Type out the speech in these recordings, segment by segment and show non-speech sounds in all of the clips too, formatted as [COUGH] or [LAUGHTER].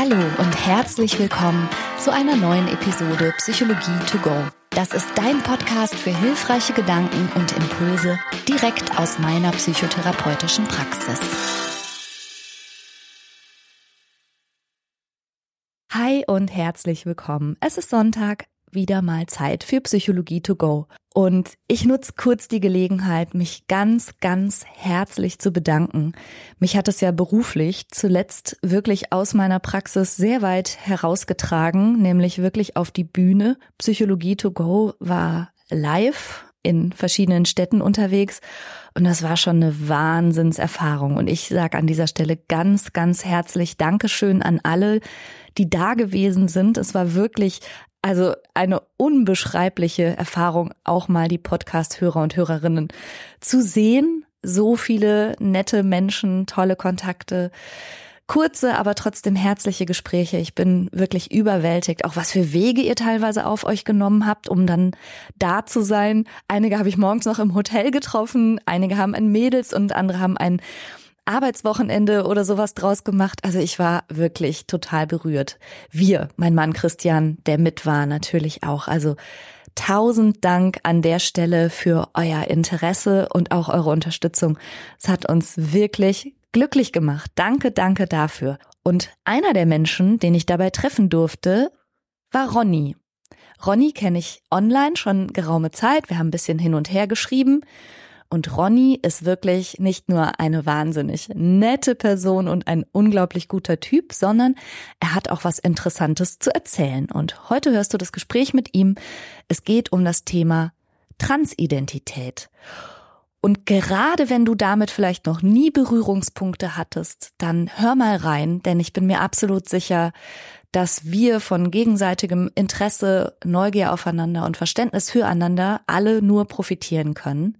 Hallo und herzlich willkommen zu einer neuen Episode Psychologie to go. Das ist dein Podcast für hilfreiche Gedanken und Impulse direkt aus meiner psychotherapeutischen Praxis. Hi und herzlich willkommen. Es ist Sonntag, wieder mal Zeit für Psychologie to go. Und ich nutze kurz die Gelegenheit, mich ganz, ganz herzlich zu bedanken. Mich hat es ja beruflich zuletzt wirklich aus meiner Praxis sehr weit herausgetragen, nämlich wirklich auf die Bühne. Psychologie to go war live in verschiedenen Städten unterwegs und das war schon eine Wahnsinnserfahrung. Und ich sage an dieser Stelle ganz, ganz herzlich Dankeschön an alle, die da gewesen sind. Es war wirklich also eine unbeschreibliche Erfahrung, auch mal die Podcast-Hörer und Hörerinnen zu sehen. So viele nette Menschen, tolle Kontakte, kurze, aber trotzdem herzliche Gespräche. Ich bin wirklich überwältigt, auch was für Wege ihr teilweise auf euch genommen habt, um dann da zu sein. Einige habe ich morgens noch im Hotel getroffen, einige haben ein Mädels und andere haben ein Arbeitswochenende oder sowas draus gemacht. Also ich war wirklich total berührt. Wir, mein Mann Christian, der mit war, natürlich auch. Also tausend Dank an der Stelle für euer Interesse und auch eure Unterstützung. Es hat uns wirklich glücklich gemacht. Danke, danke dafür. Und einer der Menschen, den ich dabei treffen durfte, war Ronny. Ronny kenne ich online schon geraume Zeit. Wir haben ein bisschen hin und her geschrieben. Und Ronny ist wirklich nicht nur eine wahnsinnig nette Person und ein unglaublich guter Typ, sondern er hat auch was Interessantes zu erzählen. Und heute hörst du das Gespräch mit ihm. Es geht um das Thema Transidentität. Und gerade wenn du damit vielleicht noch nie Berührungspunkte hattest, dann hör mal rein, denn ich bin mir absolut sicher, dass wir von gegenseitigem Interesse, Neugier aufeinander und Verständnis füreinander alle nur profitieren können.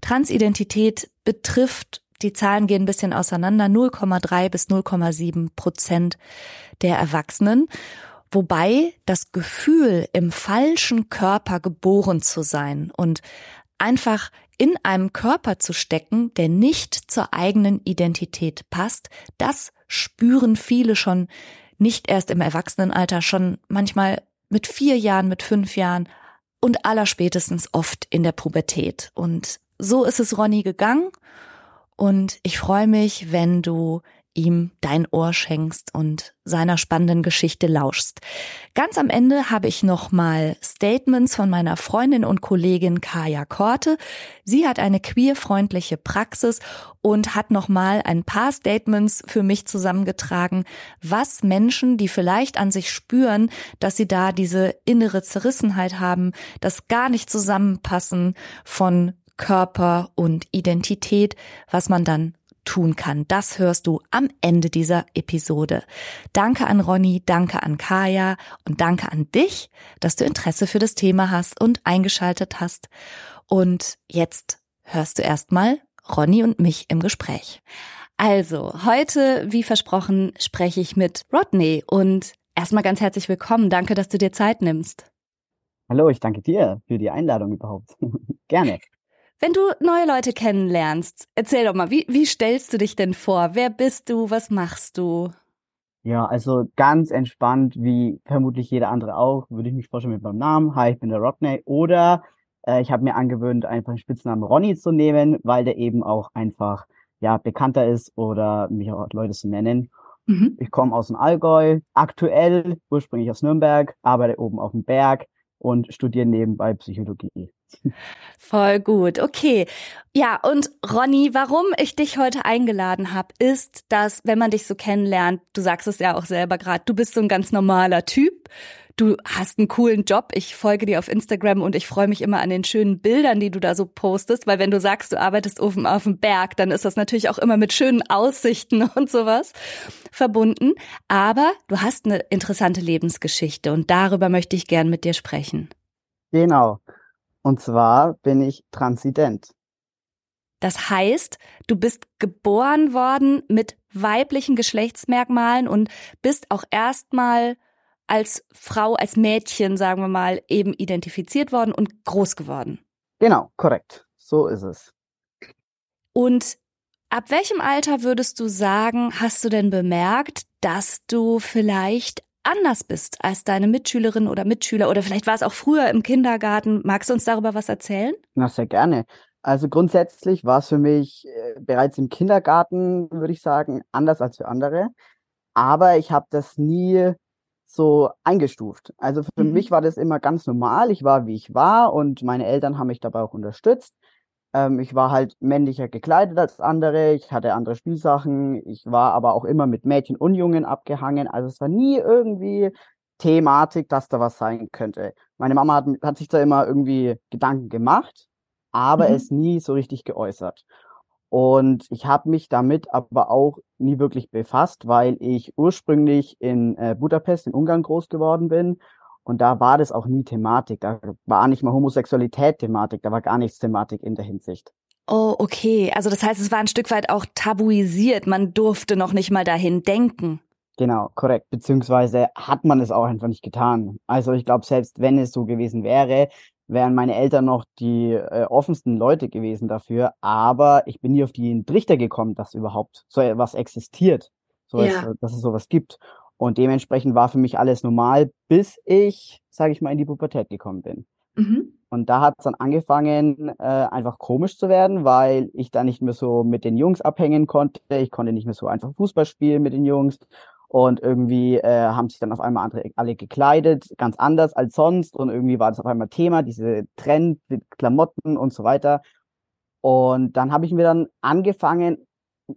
Transidentität betrifft, die Zahlen gehen ein bisschen auseinander, 0,3 bis 0,7 Prozent der Erwachsenen. Wobei das Gefühl, im falschen Körper geboren zu sein und einfach in einem Körper zu stecken, der nicht zur eigenen Identität passt, das spüren viele schon nicht erst im Erwachsenenalter, schon manchmal mit vier Jahren, mit fünf Jahren und allerspätestens oft in der Pubertät. Und so ist es Ronny gegangen und ich freue mich, wenn du ihm dein Ohr schenkst und seiner spannenden Geschichte lauschst. Ganz am Ende habe ich nochmal Statements von meiner Freundin und Kollegin Kaya Korte. Sie hat eine queerfreundliche Praxis und hat nochmal ein paar Statements für mich zusammengetragen, was Menschen, die vielleicht an sich spüren, dass sie da diese innere Zerrissenheit haben, das gar nicht zusammenpassen von Körper und Identität, was man dann tun kann. Das hörst du am Ende dieser Episode. Danke an Ronny, danke an Kaya und danke an dich, dass du Interesse für das Thema hast und eingeschaltet hast. Und jetzt hörst du erstmal Ronny und mich im Gespräch. Also, heute, wie versprochen, spreche ich mit Rodney und erstmal ganz herzlich willkommen. Danke, dass du dir Zeit nimmst. Hallo, ich danke dir für die Einladung überhaupt. [LAUGHS] Gerne. Wenn du neue Leute kennenlernst, erzähl doch mal, wie, wie stellst du dich denn vor? Wer bist du? Was machst du? Ja, also ganz entspannt, wie vermutlich jeder andere auch, würde ich mich vorstellen mit meinem Namen. Hi, ich bin der Rodney. Oder äh, ich habe mir angewöhnt, einfach den Spitznamen Ronny zu nehmen, weil der eben auch einfach ja bekannter ist oder mich auch Leute zu nennen. Mhm. Ich komme aus dem Allgäu, aktuell ursprünglich aus Nürnberg, arbeite oben auf dem Berg und studiere nebenbei Psychologie. Voll gut. Okay. Ja, und Ronny, warum ich dich heute eingeladen habe, ist, dass, wenn man dich so kennenlernt, du sagst es ja auch selber gerade, du bist so ein ganz normaler Typ. Du hast einen coolen Job. Ich folge dir auf Instagram und ich freue mich immer an den schönen Bildern, die du da so postest, weil wenn du sagst, du arbeitest oben auf dem Berg, dann ist das natürlich auch immer mit schönen Aussichten [LAUGHS] und sowas verbunden. Aber du hast eine interessante Lebensgeschichte und darüber möchte ich gern mit dir sprechen. Genau. Und zwar bin ich transident. Das heißt, du bist geboren worden mit weiblichen Geschlechtsmerkmalen und bist auch erstmal als Frau, als Mädchen, sagen wir mal, eben identifiziert worden und groß geworden. Genau, korrekt. So ist es. Und ab welchem Alter würdest du sagen, hast du denn bemerkt, dass du vielleicht anders bist als deine Mitschülerin oder Mitschüler oder vielleicht war es auch früher im Kindergarten. Magst du uns darüber was erzählen? Na, sehr gerne. Also grundsätzlich war es für mich äh, bereits im Kindergarten, würde ich sagen, anders als für andere. Aber ich habe das nie so eingestuft. Also für mhm. mich war das immer ganz normal. Ich war, wie ich war und meine Eltern haben mich dabei auch unterstützt. Ähm, ich war halt männlicher gekleidet als andere. Ich hatte andere Spielsachen. Ich war aber auch immer mit Mädchen und Jungen abgehangen. Also es war nie irgendwie Thematik, dass da was sein könnte. Meine Mama hat, hat sich da immer irgendwie Gedanken gemacht, aber mhm. es nie so richtig geäußert. Und ich habe mich damit aber auch nie wirklich befasst, weil ich ursprünglich in äh, Budapest in Ungarn groß geworden bin. Und da war das auch nie Thematik. Da war nicht mal Homosexualität Thematik. Da war gar nichts Thematik in der Hinsicht. Oh, okay. Also das heißt, es war ein Stück weit auch tabuisiert. Man durfte noch nicht mal dahin denken. Genau, korrekt. Beziehungsweise hat man es auch einfach nicht getan. Also ich glaube, selbst wenn es so gewesen wäre, wären meine Eltern noch die äh, offensten Leute gewesen dafür, aber ich bin nie auf den Trichter gekommen, dass überhaupt so etwas existiert, so ja. es, dass es sowas gibt. Und dementsprechend war für mich alles normal, bis ich, sage ich mal, in die Pubertät gekommen bin. Mhm. Und da hat es dann angefangen, äh, einfach komisch zu werden, weil ich da nicht mehr so mit den Jungs abhängen konnte. Ich konnte nicht mehr so einfach Fußball spielen mit den Jungs. Und irgendwie äh, haben sich dann auf einmal andere alle gekleidet, ganz anders als sonst. Und irgendwie war das auf einmal Thema, diese Trend mit Klamotten und so weiter. Und dann habe ich mir dann angefangen,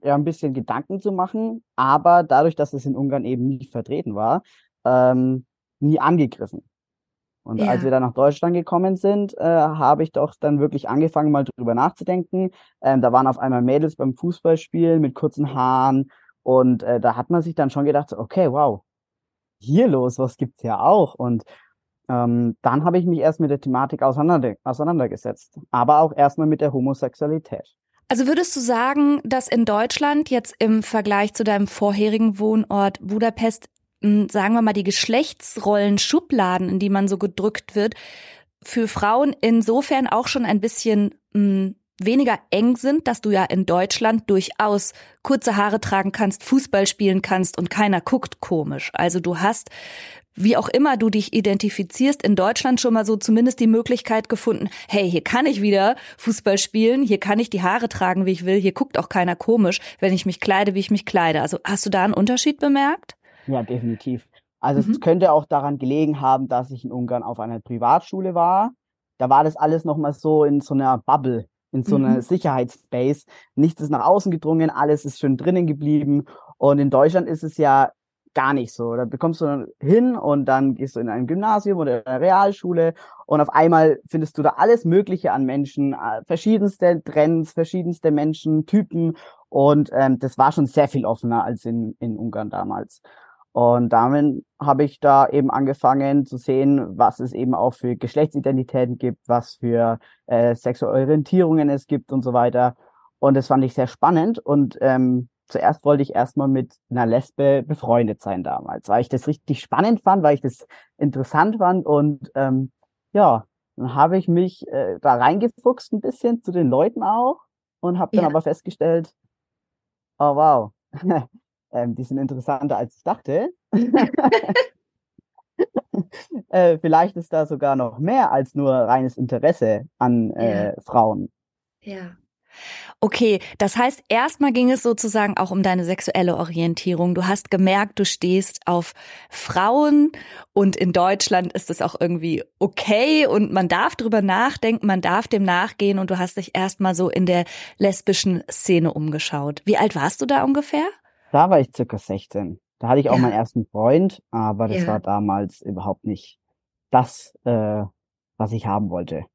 ja, ein bisschen Gedanken zu machen, aber dadurch, dass es in Ungarn eben nicht vertreten war, ähm, nie angegriffen. Und ja. als wir dann nach Deutschland gekommen sind, äh, habe ich doch dann wirklich angefangen, mal drüber nachzudenken. Ähm, da waren auf einmal Mädels beim Fußballspielen mit kurzen Haaren und äh, da hat man sich dann schon gedacht, okay, wow, hier los, was gibt's ja auch? Und ähm, dann habe ich mich erst mit der Thematik auseinander, auseinandergesetzt, aber auch erstmal mit der Homosexualität. Also würdest du sagen, dass in Deutschland jetzt im Vergleich zu deinem vorherigen Wohnort Budapest, hm, sagen wir mal, die Geschlechtsrollen, Schubladen, in die man so gedrückt wird, für Frauen insofern auch schon ein bisschen mh, hm, weniger eng sind, dass du ja in Deutschland durchaus kurze Haare tragen kannst, Fußball spielen kannst und keiner guckt komisch. Also du hast, wie auch immer du dich identifizierst, in Deutschland schon mal so zumindest die Möglichkeit gefunden, hey, hier kann ich wieder Fußball spielen, hier kann ich die Haare tragen, wie ich will, hier guckt auch keiner komisch, wenn ich mich kleide, wie ich mich kleide. Also hast du da einen Unterschied bemerkt? Ja, definitiv. Also mhm. es könnte auch daran gelegen haben, dass ich in Ungarn auf einer Privatschule war. Da war das alles nochmal so in so einer Bubble in so einer mhm. Sicherheitsspace. Nichts ist nach außen gedrungen, alles ist schön drinnen geblieben. Und in Deutschland ist es ja gar nicht so. Da bekommst du hin und dann gehst du in ein Gymnasium oder in eine Realschule und auf einmal findest du da alles Mögliche an Menschen, äh, verschiedenste Trends, verschiedenste Menschen, Typen und ähm, das war schon sehr viel offener als in, in Ungarn damals. Und damit habe ich da eben angefangen zu sehen, was es eben auch für Geschlechtsidentitäten gibt, was für äh, sexuelle Orientierungen es gibt und so weiter. Und das fand ich sehr spannend. Und ähm, zuerst wollte ich erstmal mit einer Lesbe befreundet sein damals, weil ich das richtig spannend fand, weil ich das interessant fand. Und ähm, ja, dann habe ich mich äh, da reingefuchst ein bisschen zu den Leuten auch und habe dann ja. aber festgestellt, oh wow, [LAUGHS] ähm, die sind interessanter, als ich dachte. [LAUGHS] äh, vielleicht ist da sogar noch mehr als nur reines Interesse an äh, ja. Frauen. Ja. Okay, das heißt, erstmal ging es sozusagen auch um deine sexuelle Orientierung. Du hast gemerkt, du stehst auf Frauen und in Deutschland ist es auch irgendwie okay und man darf drüber nachdenken, man darf dem nachgehen und du hast dich erstmal so in der lesbischen Szene umgeschaut. Wie alt warst du da ungefähr? Da war ich circa 16. Da hatte ich auch ja. meinen ersten Freund, aber das ja. war damals überhaupt nicht das, äh, was ich haben wollte.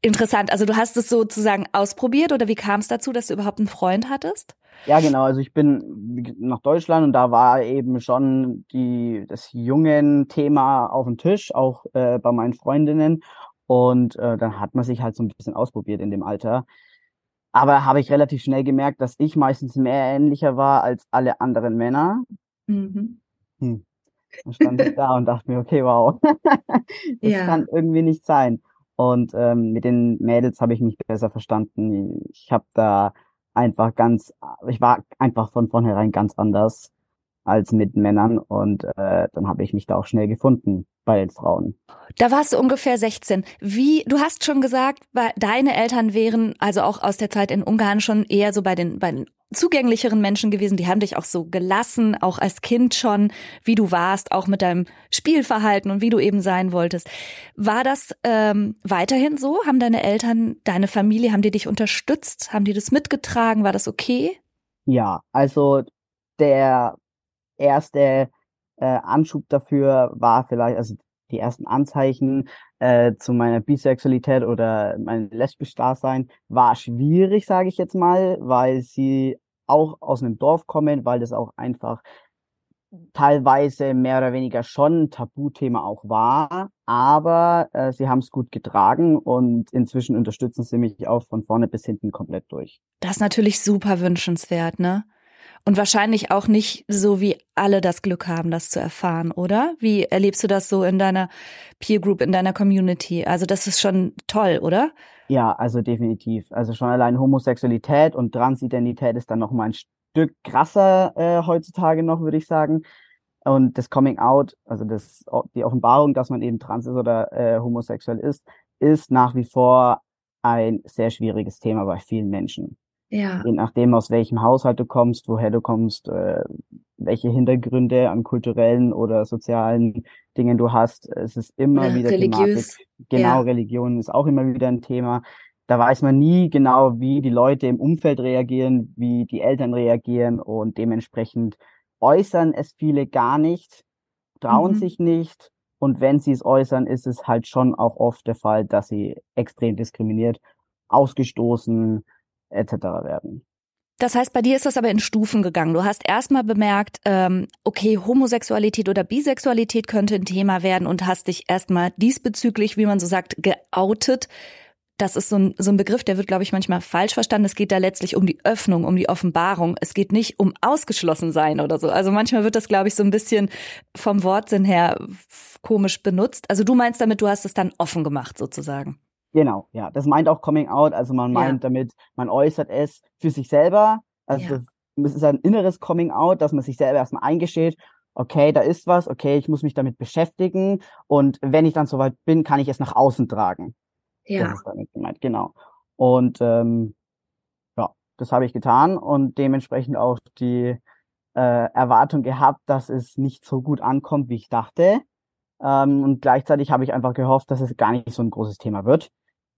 Interessant. Also du hast es sozusagen ausprobiert oder wie kam es dazu, dass du überhaupt einen Freund hattest? Ja, genau. Also ich bin nach Deutschland und da war eben schon die, das jungen Thema auf dem Tisch, auch äh, bei meinen Freundinnen. Und äh, dann hat man sich halt so ein bisschen ausprobiert in dem Alter. Aber habe ich relativ schnell gemerkt, dass ich meistens mehr ähnlicher war als alle anderen Männer. Mhm. Hm. Dann stand ich da und dachte mir, okay, wow, [LAUGHS] das ja. kann irgendwie nicht sein. Und ähm, mit den Mädels habe ich mich besser verstanden. Ich habe da einfach ganz, ich war einfach von vornherein ganz anders. Als mit Männern und äh, dann habe ich mich da auch schnell gefunden bei den Frauen. Da warst du ungefähr 16. Wie, du hast schon gesagt, deine Eltern wären also auch aus der Zeit in Ungarn schon eher so bei den, bei den zugänglicheren Menschen gewesen. Die haben dich auch so gelassen, auch als Kind schon, wie du warst, auch mit deinem Spielverhalten und wie du eben sein wolltest. War das ähm, weiterhin so? Haben deine Eltern, deine Familie, haben die dich unterstützt? Haben die das mitgetragen? War das okay? Ja, also der erste äh, Anschub dafür war vielleicht, also die ersten Anzeichen äh, zu meiner Bisexualität oder mein lesbisch Dasein war schwierig, sage ich jetzt mal, weil sie auch aus einem Dorf kommen, weil das auch einfach teilweise mehr oder weniger schon ein Tabuthema auch war, aber äh, sie haben es gut getragen und inzwischen unterstützen sie mich auch von vorne bis hinten komplett durch. Das ist natürlich super wünschenswert, ne? Und wahrscheinlich auch nicht so, wie alle das Glück haben, das zu erfahren, oder? Wie erlebst du das so in deiner Peer Group, in deiner Community? Also das ist schon toll, oder? Ja, also definitiv. Also schon allein Homosexualität und Transidentität ist dann noch mal ein Stück krasser äh, heutzutage noch, würde ich sagen. Und das Coming Out, also das, die Offenbarung, dass man eben trans ist oder äh, homosexuell ist, ist nach wie vor ein sehr schwieriges Thema bei vielen Menschen. Ja. Je nachdem, aus welchem Haushalt du kommst, woher du kommst, äh, welche Hintergründe an kulturellen oder sozialen Dingen du hast. Es ist immer oder wieder religiös. Thematik. Genau, ja. Religion ist auch immer wieder ein Thema. Da weiß man nie genau, wie die Leute im Umfeld reagieren, wie die Eltern reagieren und dementsprechend äußern es viele gar nicht, trauen mhm. sich nicht. Und wenn sie es äußern, ist es halt schon auch oft der Fall, dass sie extrem diskriminiert, ausgestoßen, etc. werden. Das heißt, bei dir ist das aber in Stufen gegangen. Du hast erstmal bemerkt, ähm, okay, Homosexualität oder Bisexualität könnte ein Thema werden und hast dich erstmal diesbezüglich, wie man so sagt, geoutet. Das ist so ein, so ein Begriff, der wird, glaube ich, manchmal falsch verstanden. Es geht da letztlich um die Öffnung, um die Offenbarung. Es geht nicht um ausgeschlossen sein oder so. Also manchmal wird das, glaube ich, so ein bisschen vom Wortsinn her komisch benutzt. Also du meinst damit, du hast es dann offen gemacht sozusagen. Genau, ja. Das meint auch Coming Out. Also man meint ja. damit, man äußert es für sich selber. Also ja. das ist ein inneres Coming Out, dass man sich selber erstmal eingesteht, okay, da ist was, okay, ich muss mich damit beschäftigen. Und wenn ich dann soweit bin, kann ich es nach außen tragen. Ja. Das ist damit gemeint, genau. Und ähm, ja, das habe ich getan und dementsprechend auch die äh, Erwartung gehabt, dass es nicht so gut ankommt, wie ich dachte. Ähm, und gleichzeitig habe ich einfach gehofft, dass es gar nicht so ein großes Thema wird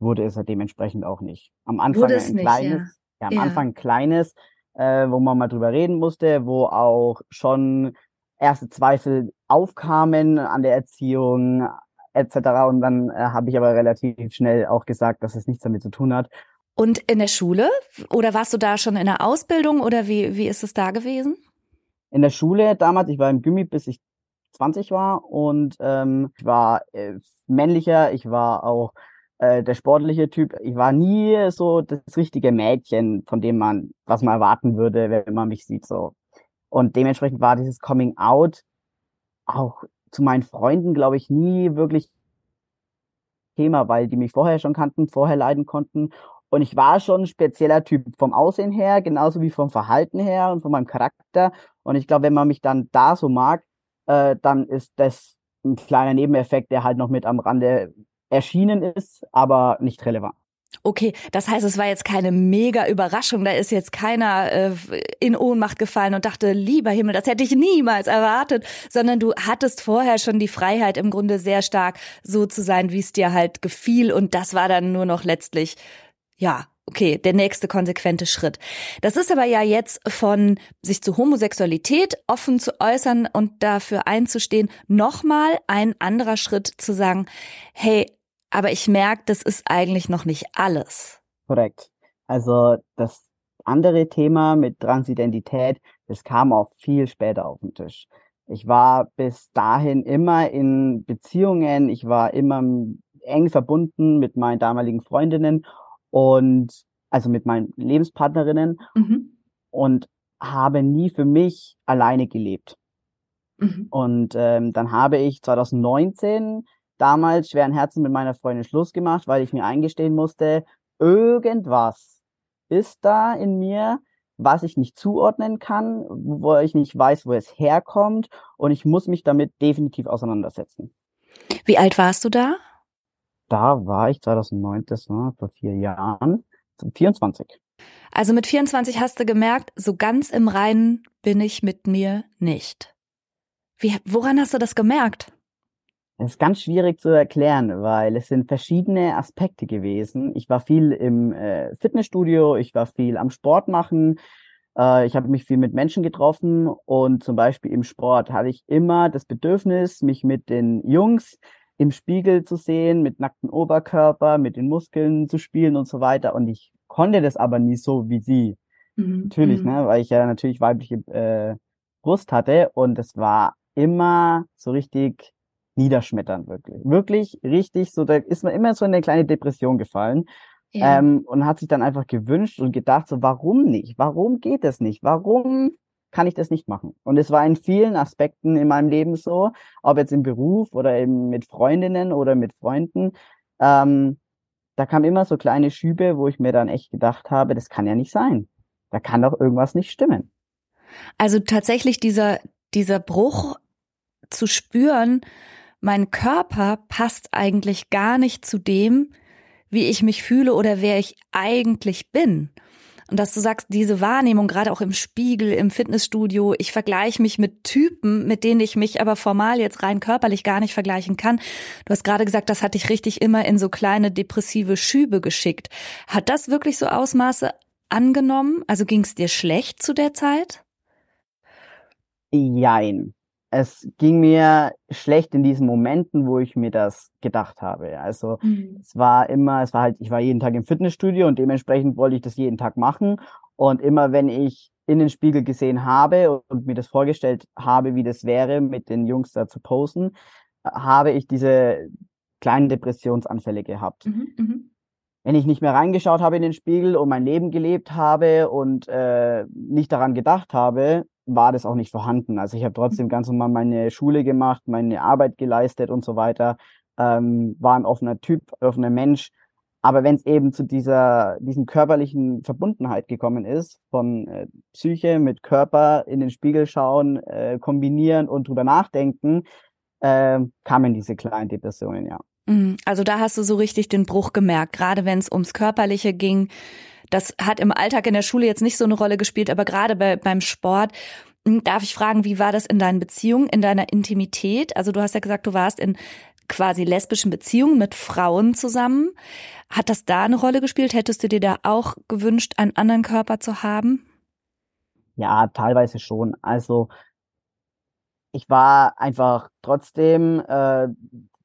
wurde es ja dementsprechend auch nicht. Am Anfang ein nicht, kleines, ja. ja am ja. Anfang ein kleines, äh, wo man mal drüber reden musste, wo auch schon erste Zweifel aufkamen an der Erziehung etc. Und dann äh, habe ich aber relativ schnell auch gesagt, dass es nichts damit zu tun hat. Und in der Schule? Oder warst du da schon in der Ausbildung oder wie, wie ist es da gewesen? In der Schule damals, ich war im Gimmi, bis ich 20 war und ähm, ich war äh, männlicher, ich war auch äh, der sportliche Typ. Ich war nie so das richtige Mädchen, von dem man, was man erwarten würde, wenn man mich sieht, so. Und dementsprechend war dieses Coming Out auch zu meinen Freunden, glaube ich, nie wirklich Thema, weil die mich vorher schon kannten, vorher leiden konnten. Und ich war schon ein spezieller Typ vom Aussehen her, genauso wie vom Verhalten her und von meinem Charakter. Und ich glaube, wenn man mich dann da so mag, äh, dann ist das ein kleiner Nebeneffekt, der halt noch mit am Rande erschienen ist, aber nicht relevant. Okay, das heißt, es war jetzt keine mega Überraschung. Da ist jetzt keiner äh, in Ohnmacht gefallen und dachte, lieber Himmel, das hätte ich niemals erwartet, sondern du hattest vorher schon die Freiheit, im Grunde sehr stark so zu sein, wie es dir halt gefiel. Und das war dann nur noch letztlich, ja, okay, der nächste konsequente Schritt. Das ist aber ja jetzt von sich zu Homosexualität offen zu äußern und dafür einzustehen, nochmal ein anderer Schritt zu sagen, hey, aber ich merke, das ist eigentlich noch nicht alles. Korrekt. Also das andere Thema mit Transidentität, das kam auch viel später auf den Tisch. Ich war bis dahin immer in Beziehungen, ich war immer eng verbunden mit meinen damaligen Freundinnen und also mit meinen Lebenspartnerinnen mhm. und habe nie für mich alleine gelebt. Mhm. Und ähm, dann habe ich 2019 damals schweren Herzen mit meiner Freundin Schluss gemacht, weil ich mir eingestehen musste, irgendwas ist da in mir, was ich nicht zuordnen kann, wo ich nicht weiß, wo es herkommt und ich muss mich damit definitiv auseinandersetzen. Wie alt warst du da? Da war ich 2009, das war vor vier Jahren, 24. Also mit 24 hast du gemerkt, so ganz im Reinen bin ich mit mir nicht. Wie, woran hast du das gemerkt? Es ist ganz schwierig zu erklären, weil es sind verschiedene Aspekte gewesen. Ich war viel im äh, Fitnessstudio, ich war viel am Sport machen, äh, ich habe mich viel mit Menschen getroffen und zum Beispiel im Sport hatte ich immer das Bedürfnis, mich mit den Jungs im Spiegel zu sehen, mit nacktem Oberkörper, mit den Muskeln zu spielen und so weiter. Und ich konnte das aber nie so wie sie. Mhm. Natürlich, mhm. ne, weil ich ja natürlich weibliche äh, Brust hatte und es war immer so richtig niederschmetternd, wirklich. Wirklich richtig, so da ist man immer so in eine kleine Depression gefallen. Ja. Ähm, und hat sich dann einfach gewünscht und gedacht, so, warum nicht? Warum geht das nicht? Warum kann ich das nicht machen? Und es war in vielen Aspekten in meinem Leben so, ob jetzt im Beruf oder eben mit Freundinnen oder mit Freunden. Ähm, da kam immer so kleine Schübe, wo ich mir dann echt gedacht habe, das kann ja nicht sein. Da kann doch irgendwas nicht stimmen. Also tatsächlich dieser, dieser Bruch zu spüren, mein Körper passt eigentlich gar nicht zu dem, wie ich mich fühle oder wer ich eigentlich bin. Und dass du sagst, diese Wahrnehmung, gerade auch im Spiegel, im Fitnessstudio, ich vergleiche mich mit Typen, mit denen ich mich aber formal jetzt rein körperlich gar nicht vergleichen kann. Du hast gerade gesagt, das hat dich richtig immer in so kleine depressive Schübe geschickt. Hat das wirklich so Ausmaße angenommen? Also ging es dir schlecht zu der Zeit? Jein es ging mir schlecht in diesen Momenten, wo ich mir das gedacht habe. Also mhm. es war immer, es war halt, ich war jeden Tag im Fitnessstudio und dementsprechend wollte ich das jeden Tag machen. Und immer wenn ich in den Spiegel gesehen habe und mir das vorgestellt habe, wie das wäre, mit den Jungs da zu posen, habe ich diese kleinen Depressionsanfälle gehabt. Mhm, mh. Wenn ich nicht mehr reingeschaut habe in den Spiegel und mein Leben gelebt habe und äh, nicht daran gedacht habe, war das auch nicht vorhanden. Also ich habe trotzdem ganz normal meine Schule gemacht, meine Arbeit geleistet und so weiter, ähm, war ein offener Typ, offener Mensch. Aber wenn es eben zu dieser diesen körperlichen Verbundenheit gekommen ist, von äh, Psyche mit Körper in den Spiegel schauen, äh, kombinieren und drüber nachdenken, äh, kamen diese kleinen Depressionen, ja. Mhm. Also da hast du so richtig den Bruch gemerkt, gerade wenn es ums Körperliche ging, das hat im Alltag in der Schule jetzt nicht so eine Rolle gespielt, aber gerade bei, beim Sport. Hm, darf ich fragen, wie war das in deinen Beziehungen, in deiner Intimität? Also du hast ja gesagt, du warst in quasi lesbischen Beziehungen mit Frauen zusammen. Hat das da eine Rolle gespielt? Hättest du dir da auch gewünscht, einen anderen Körper zu haben? Ja, teilweise schon. Also ich war einfach trotzdem äh,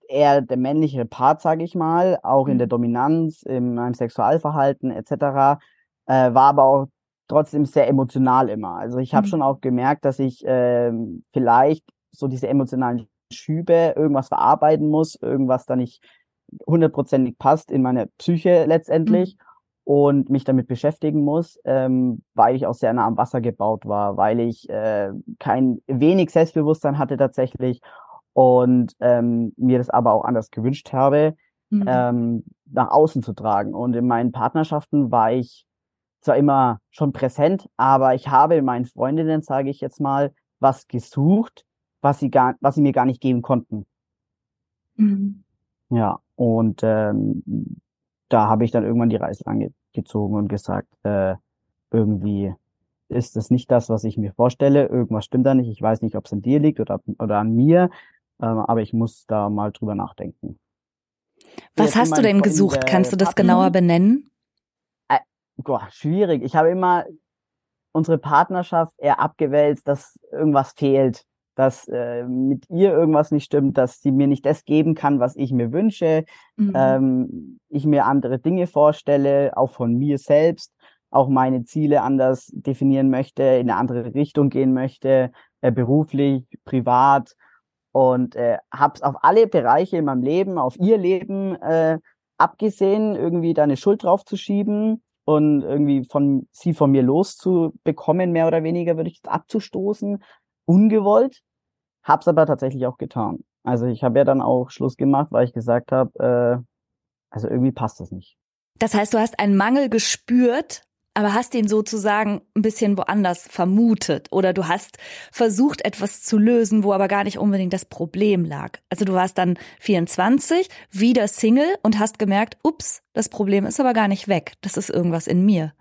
eher der männliche Part, sage ich mal, auch in mhm. der Dominanz, in meinem Sexualverhalten etc., äh, war aber auch trotzdem sehr emotional immer. Also ich habe mhm. schon auch gemerkt, dass ich äh, vielleicht so diese emotionalen Schübe irgendwas verarbeiten muss, irgendwas da nicht hundertprozentig passt in meine Psyche letztendlich mhm. und mich damit beschäftigen muss, ähm, weil ich auch sehr nah am Wasser gebaut war, weil ich äh, kein wenig Selbstbewusstsein hatte tatsächlich und ähm, mir das aber auch anders gewünscht habe, mhm. ähm, nach außen zu tragen. Und in meinen Partnerschaften war ich zwar immer schon präsent, aber ich habe in meinen Freundinnen, sage ich jetzt mal, was gesucht, was sie gar, was sie mir gar nicht geben konnten. Mhm. Ja, und ähm, da habe ich dann irgendwann die Reißleine gezogen und gesagt, äh, irgendwie ist das nicht das, was ich mir vorstelle. Irgendwas stimmt da nicht. Ich weiß nicht, ob es an dir liegt oder, oder an mir. Ähm, aber ich muss da mal drüber nachdenken. Was hast du denn gesucht? Kannst du das Pappen, genauer benennen? Äh, boah, schwierig. Ich habe immer unsere Partnerschaft eher abgewälzt, dass irgendwas fehlt, dass äh, mit ihr irgendwas nicht stimmt, dass sie mir nicht das geben kann, was ich mir wünsche, mhm. ähm, ich mir andere Dinge vorstelle, auch von mir selbst, auch meine Ziele anders definieren möchte, in eine andere Richtung gehen möchte, äh, beruflich, privat und äh, habe es auf alle Bereiche in meinem Leben, auf ihr Leben äh, abgesehen, irgendwie da eine Schuld drauf zu schieben und irgendwie von sie von mir loszubekommen, mehr oder weniger, würde ich jetzt abzustoßen, ungewollt. Hab's aber tatsächlich auch getan. Also ich habe ja dann auch Schluss gemacht, weil ich gesagt habe, äh, also irgendwie passt das nicht. Das heißt, du hast einen Mangel gespürt aber hast ihn sozusagen ein bisschen woanders vermutet oder du hast versucht, etwas zu lösen, wo aber gar nicht unbedingt das Problem lag. Also du warst dann 24, wieder Single und hast gemerkt, ups, das Problem ist aber gar nicht weg. Das ist irgendwas in mir.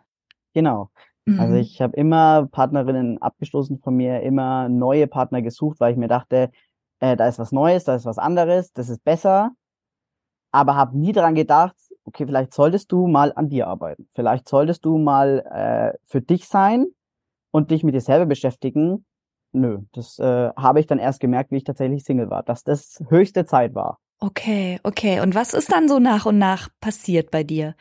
Genau. Also mhm. ich habe immer Partnerinnen abgestoßen von mir, immer neue Partner gesucht, weil ich mir dachte, äh, da ist was Neues, da ist was anderes, das ist besser. Aber habe nie daran gedacht, okay, vielleicht solltest du mal an dir arbeiten. Vielleicht solltest du mal äh, für dich sein und dich mit dir selber beschäftigen. Nö, das äh, habe ich dann erst gemerkt, wie ich tatsächlich Single war, dass das höchste Zeit war. Okay, okay. Und was ist dann so nach und nach passiert bei dir?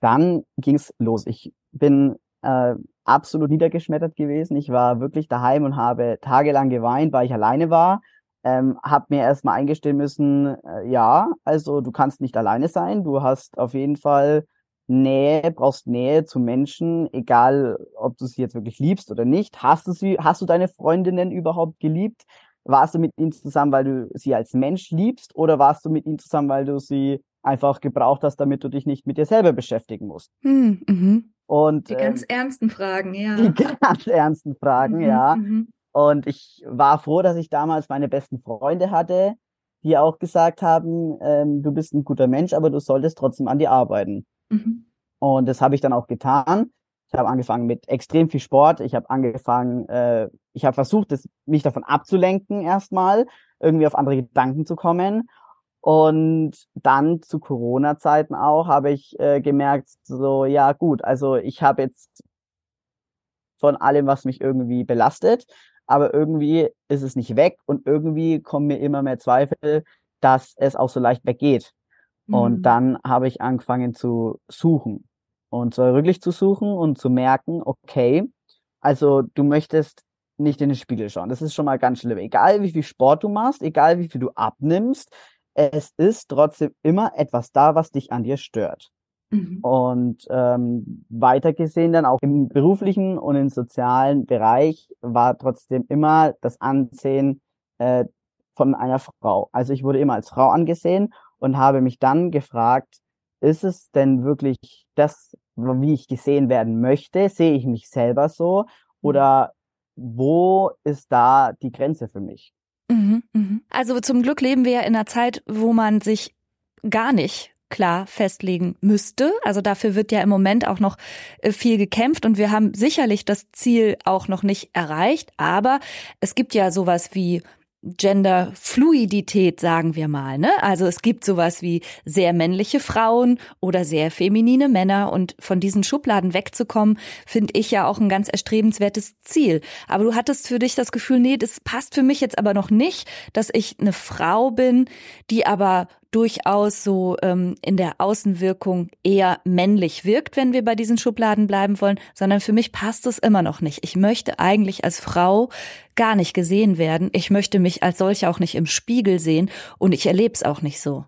Dann ging's los. Ich bin äh, absolut niedergeschmettert gewesen. Ich war wirklich daheim und habe tagelang geweint, weil ich alleine war. Ähm, hab mir erstmal eingestehen müssen, äh, ja, also du kannst nicht alleine sein. Du hast auf jeden Fall Nähe, brauchst Nähe zu Menschen, egal ob du sie jetzt wirklich liebst oder nicht. Hast du sie, hast du deine Freundinnen überhaupt geliebt? Warst du mit ihnen zusammen, weil du sie als Mensch liebst oder warst du mit ihnen zusammen, weil du sie einfach gebraucht hast, damit du dich nicht mit dir selber beschäftigen musst? Hm, mhm. Und, die ganz ähm, ernsten Fragen, ja. Die [LAUGHS] ganz ernsten Fragen, mhm, ja. Mhm. Und ich war froh, dass ich damals meine besten Freunde hatte, die auch gesagt haben, ähm, du bist ein guter Mensch, aber du solltest trotzdem an dir arbeiten. Mhm. Und das habe ich dann auch getan. Ich habe angefangen mit extrem viel Sport. Ich habe angefangen, äh, ich habe versucht, das, mich davon abzulenken erstmal, irgendwie auf andere Gedanken zu kommen. Und dann zu Corona-Zeiten auch habe ich äh, gemerkt, so ja gut, also ich habe jetzt von allem, was mich irgendwie belastet, aber irgendwie ist es nicht weg und irgendwie kommen mir immer mehr Zweifel, dass es auch so leicht weggeht. Mhm. Und dann habe ich angefangen zu suchen und zwar wirklich zu suchen und zu merken, okay, also du möchtest nicht in den Spiegel schauen. Das ist schon mal ganz schlimm. Egal wie viel Sport du machst, egal wie viel du abnimmst, es ist trotzdem immer etwas da, was dich an dir stört. Mhm. Und ähm, weiter gesehen dann auch im beruflichen und im sozialen Bereich war trotzdem immer das Ansehen äh, von einer Frau. Also ich wurde immer als Frau angesehen und habe mich dann gefragt, ist es denn wirklich das, wie ich gesehen werden möchte? Sehe ich mich selber so? Mhm. Oder wo ist da die Grenze für mich? Mhm, mhm. Also zum Glück leben wir ja in einer Zeit, wo man sich gar nicht klar festlegen müsste. Also dafür wird ja im Moment auch noch äh, viel gekämpft und wir haben sicherlich das Ziel auch noch nicht erreicht. Aber es gibt ja sowas wie Genderfluidität, sagen wir mal. Ne? Also es gibt sowas wie sehr männliche Frauen oder sehr feminine Männer und von diesen Schubladen wegzukommen, finde ich ja auch ein ganz erstrebenswertes Ziel. Aber du hattest für dich das Gefühl, nee, das passt für mich jetzt aber noch nicht, dass ich eine Frau bin, die aber durchaus so ähm, in der Außenwirkung eher männlich wirkt, wenn wir bei diesen Schubladen bleiben wollen, sondern für mich passt es immer noch nicht. Ich möchte eigentlich als Frau gar nicht gesehen werden. Ich möchte mich als solche auch nicht im Spiegel sehen und ich erlebe es auch nicht so.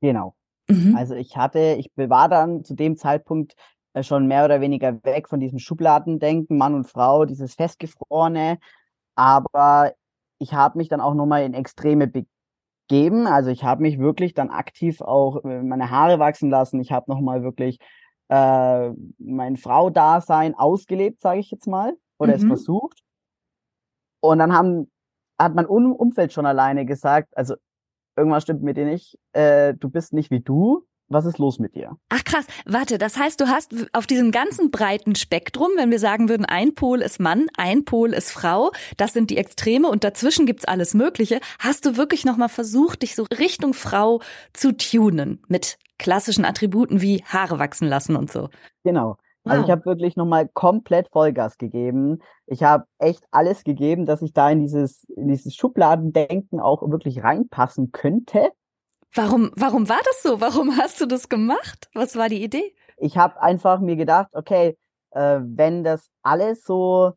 Genau. Mhm. Also ich hatte, ich war dann zu dem Zeitpunkt äh, schon mehr oder weniger weg von diesem Schubladendenken, Mann und Frau, dieses Festgefrorene. Aber ich habe mich dann auch nochmal in Extreme geben. Also ich habe mich wirklich dann aktiv auch äh, meine Haare wachsen lassen. Ich habe nochmal wirklich äh, mein Frau-Dasein ausgelebt, sage ich jetzt mal, oder mhm. es versucht. Und dann haben, hat mein Umfeld schon alleine gesagt, also irgendwas stimmt mit dir nicht, äh, du bist nicht wie du, was ist los mit dir? Ach krass, warte, das heißt, du hast auf diesem ganzen breiten Spektrum, wenn wir sagen würden, ein Pol ist Mann, ein Pol ist Frau, das sind die Extreme und dazwischen gibt's alles Mögliche, hast du wirklich nochmal versucht, dich so Richtung Frau zu tunen mit klassischen Attributen wie Haare wachsen lassen und so. Genau. Also ich habe wirklich nochmal komplett Vollgas gegeben. Ich habe echt alles gegeben, dass ich da in dieses, in dieses Schubladendenken auch wirklich reinpassen könnte. Warum, warum war das so? Warum hast du das gemacht? Was war die Idee? Ich habe einfach mir gedacht, okay, äh, wenn das alles so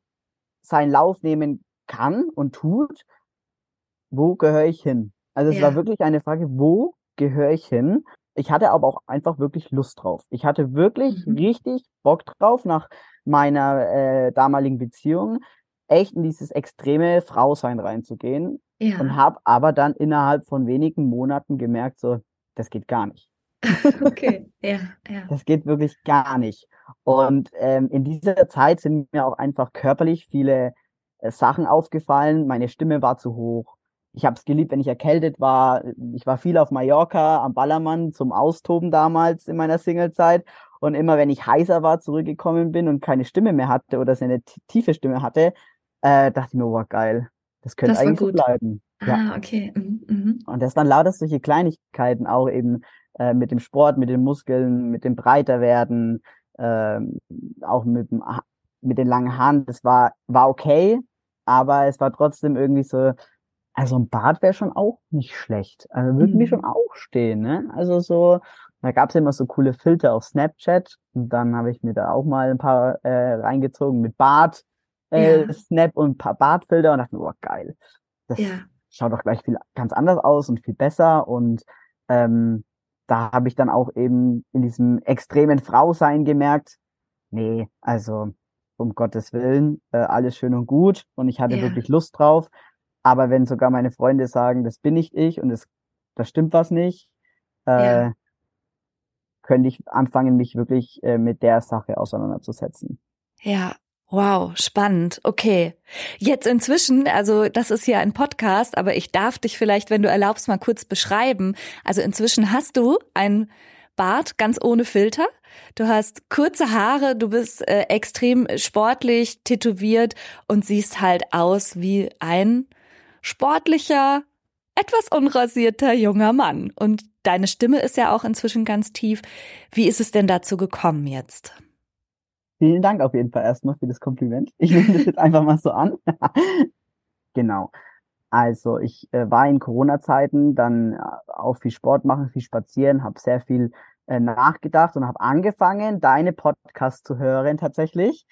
seinen Lauf nehmen kann und tut, wo gehöre ich hin? Also es ja. war wirklich eine Frage, wo gehöre ich hin? Ich hatte aber auch einfach wirklich Lust drauf. Ich hatte wirklich mhm. richtig Bock drauf nach meiner äh, damaligen Beziehung, echt in dieses extreme Frausein reinzugehen. Ja. Und habe aber dann innerhalb von wenigen Monaten gemerkt, so, das geht gar nicht. [LAUGHS] Okay, ja, ja. Das geht wirklich gar nicht. Und ähm, in dieser Zeit sind mir auch einfach körperlich viele äh, Sachen aufgefallen. Meine Stimme war zu hoch. Ich habe es geliebt, wenn ich erkältet war. Ich war viel auf Mallorca am Ballermann zum Austoben damals in meiner Singlezeit. Und immer wenn ich heißer war, zurückgekommen bin und keine Stimme mehr hatte oder seine tiefe Stimme hatte, äh, dachte ich mir, wow, geil. Das könnte das eigentlich so bleiben. Ah, ja. okay. Mhm, mhm. Und das waren lauter solche Kleinigkeiten, auch eben äh, mit dem Sport, mit den Muskeln, mit dem Breiterwerden, äh, auch mit, dem, mit den langen Haaren. Das war, war okay, aber es war trotzdem irgendwie so, also ein Bart wäre schon auch nicht schlecht. Also würde mhm. mir schon auch stehen, ne? Also so, da gab's immer so coole Filter auf Snapchat und dann habe ich mir da auch mal ein paar äh, reingezogen mit Bart, äh, ja. Snap und ein paar Bartfilter und dachte mir, oh geil. Das ja. schaut doch gleich viel ganz anders aus und viel besser und ähm, da habe ich dann auch eben in diesem extremen Frausein gemerkt, nee, also um Gottes Willen, äh, alles schön und gut und ich hatte ja. wirklich Lust drauf. Aber wenn sogar meine Freunde sagen, das bin nicht ich und es, da stimmt was nicht, äh, ja. könnte ich anfangen, mich wirklich äh, mit der Sache auseinanderzusetzen. Ja, Wow, spannend. Okay. Jetzt inzwischen, also das ist ja ein Podcast, aber ich darf dich vielleicht, wenn du erlaubst, mal kurz beschreiben. Also inzwischen hast du ein Bart ganz ohne Filter. Du hast kurze Haare, du bist äh, extrem sportlich, tätowiert und siehst halt aus wie ein sportlicher, etwas unrasierter junger Mann. Und deine Stimme ist ja auch inzwischen ganz tief. Wie ist es denn dazu gekommen jetzt? Vielen Dank auf jeden Fall erstmal für das Kompliment. Ich nehme das jetzt einfach mal so an. [LAUGHS] genau. Also ich äh, war in Corona-Zeiten dann äh, auch viel Sport machen, viel spazieren, habe sehr viel äh, nachgedacht und habe angefangen, deine Podcasts zu hören tatsächlich.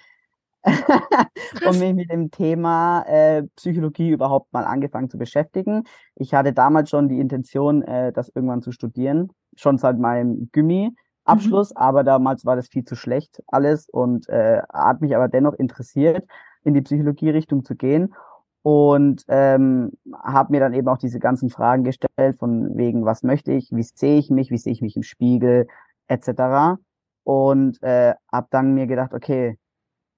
[LAUGHS] und mich mit dem Thema äh, Psychologie überhaupt mal angefangen zu beschäftigen. Ich hatte damals schon die Intention, äh, das irgendwann zu studieren, schon seit meinem Gimmi Abschluss, mhm. aber damals war das viel zu schlecht alles und äh, hat mich aber dennoch interessiert, in die Psychologie-Richtung zu gehen und ähm, habe mir dann eben auch diese ganzen Fragen gestellt von wegen, was möchte ich, wie sehe ich mich, wie sehe ich mich im Spiegel etc. Und äh, habe dann mir gedacht, okay,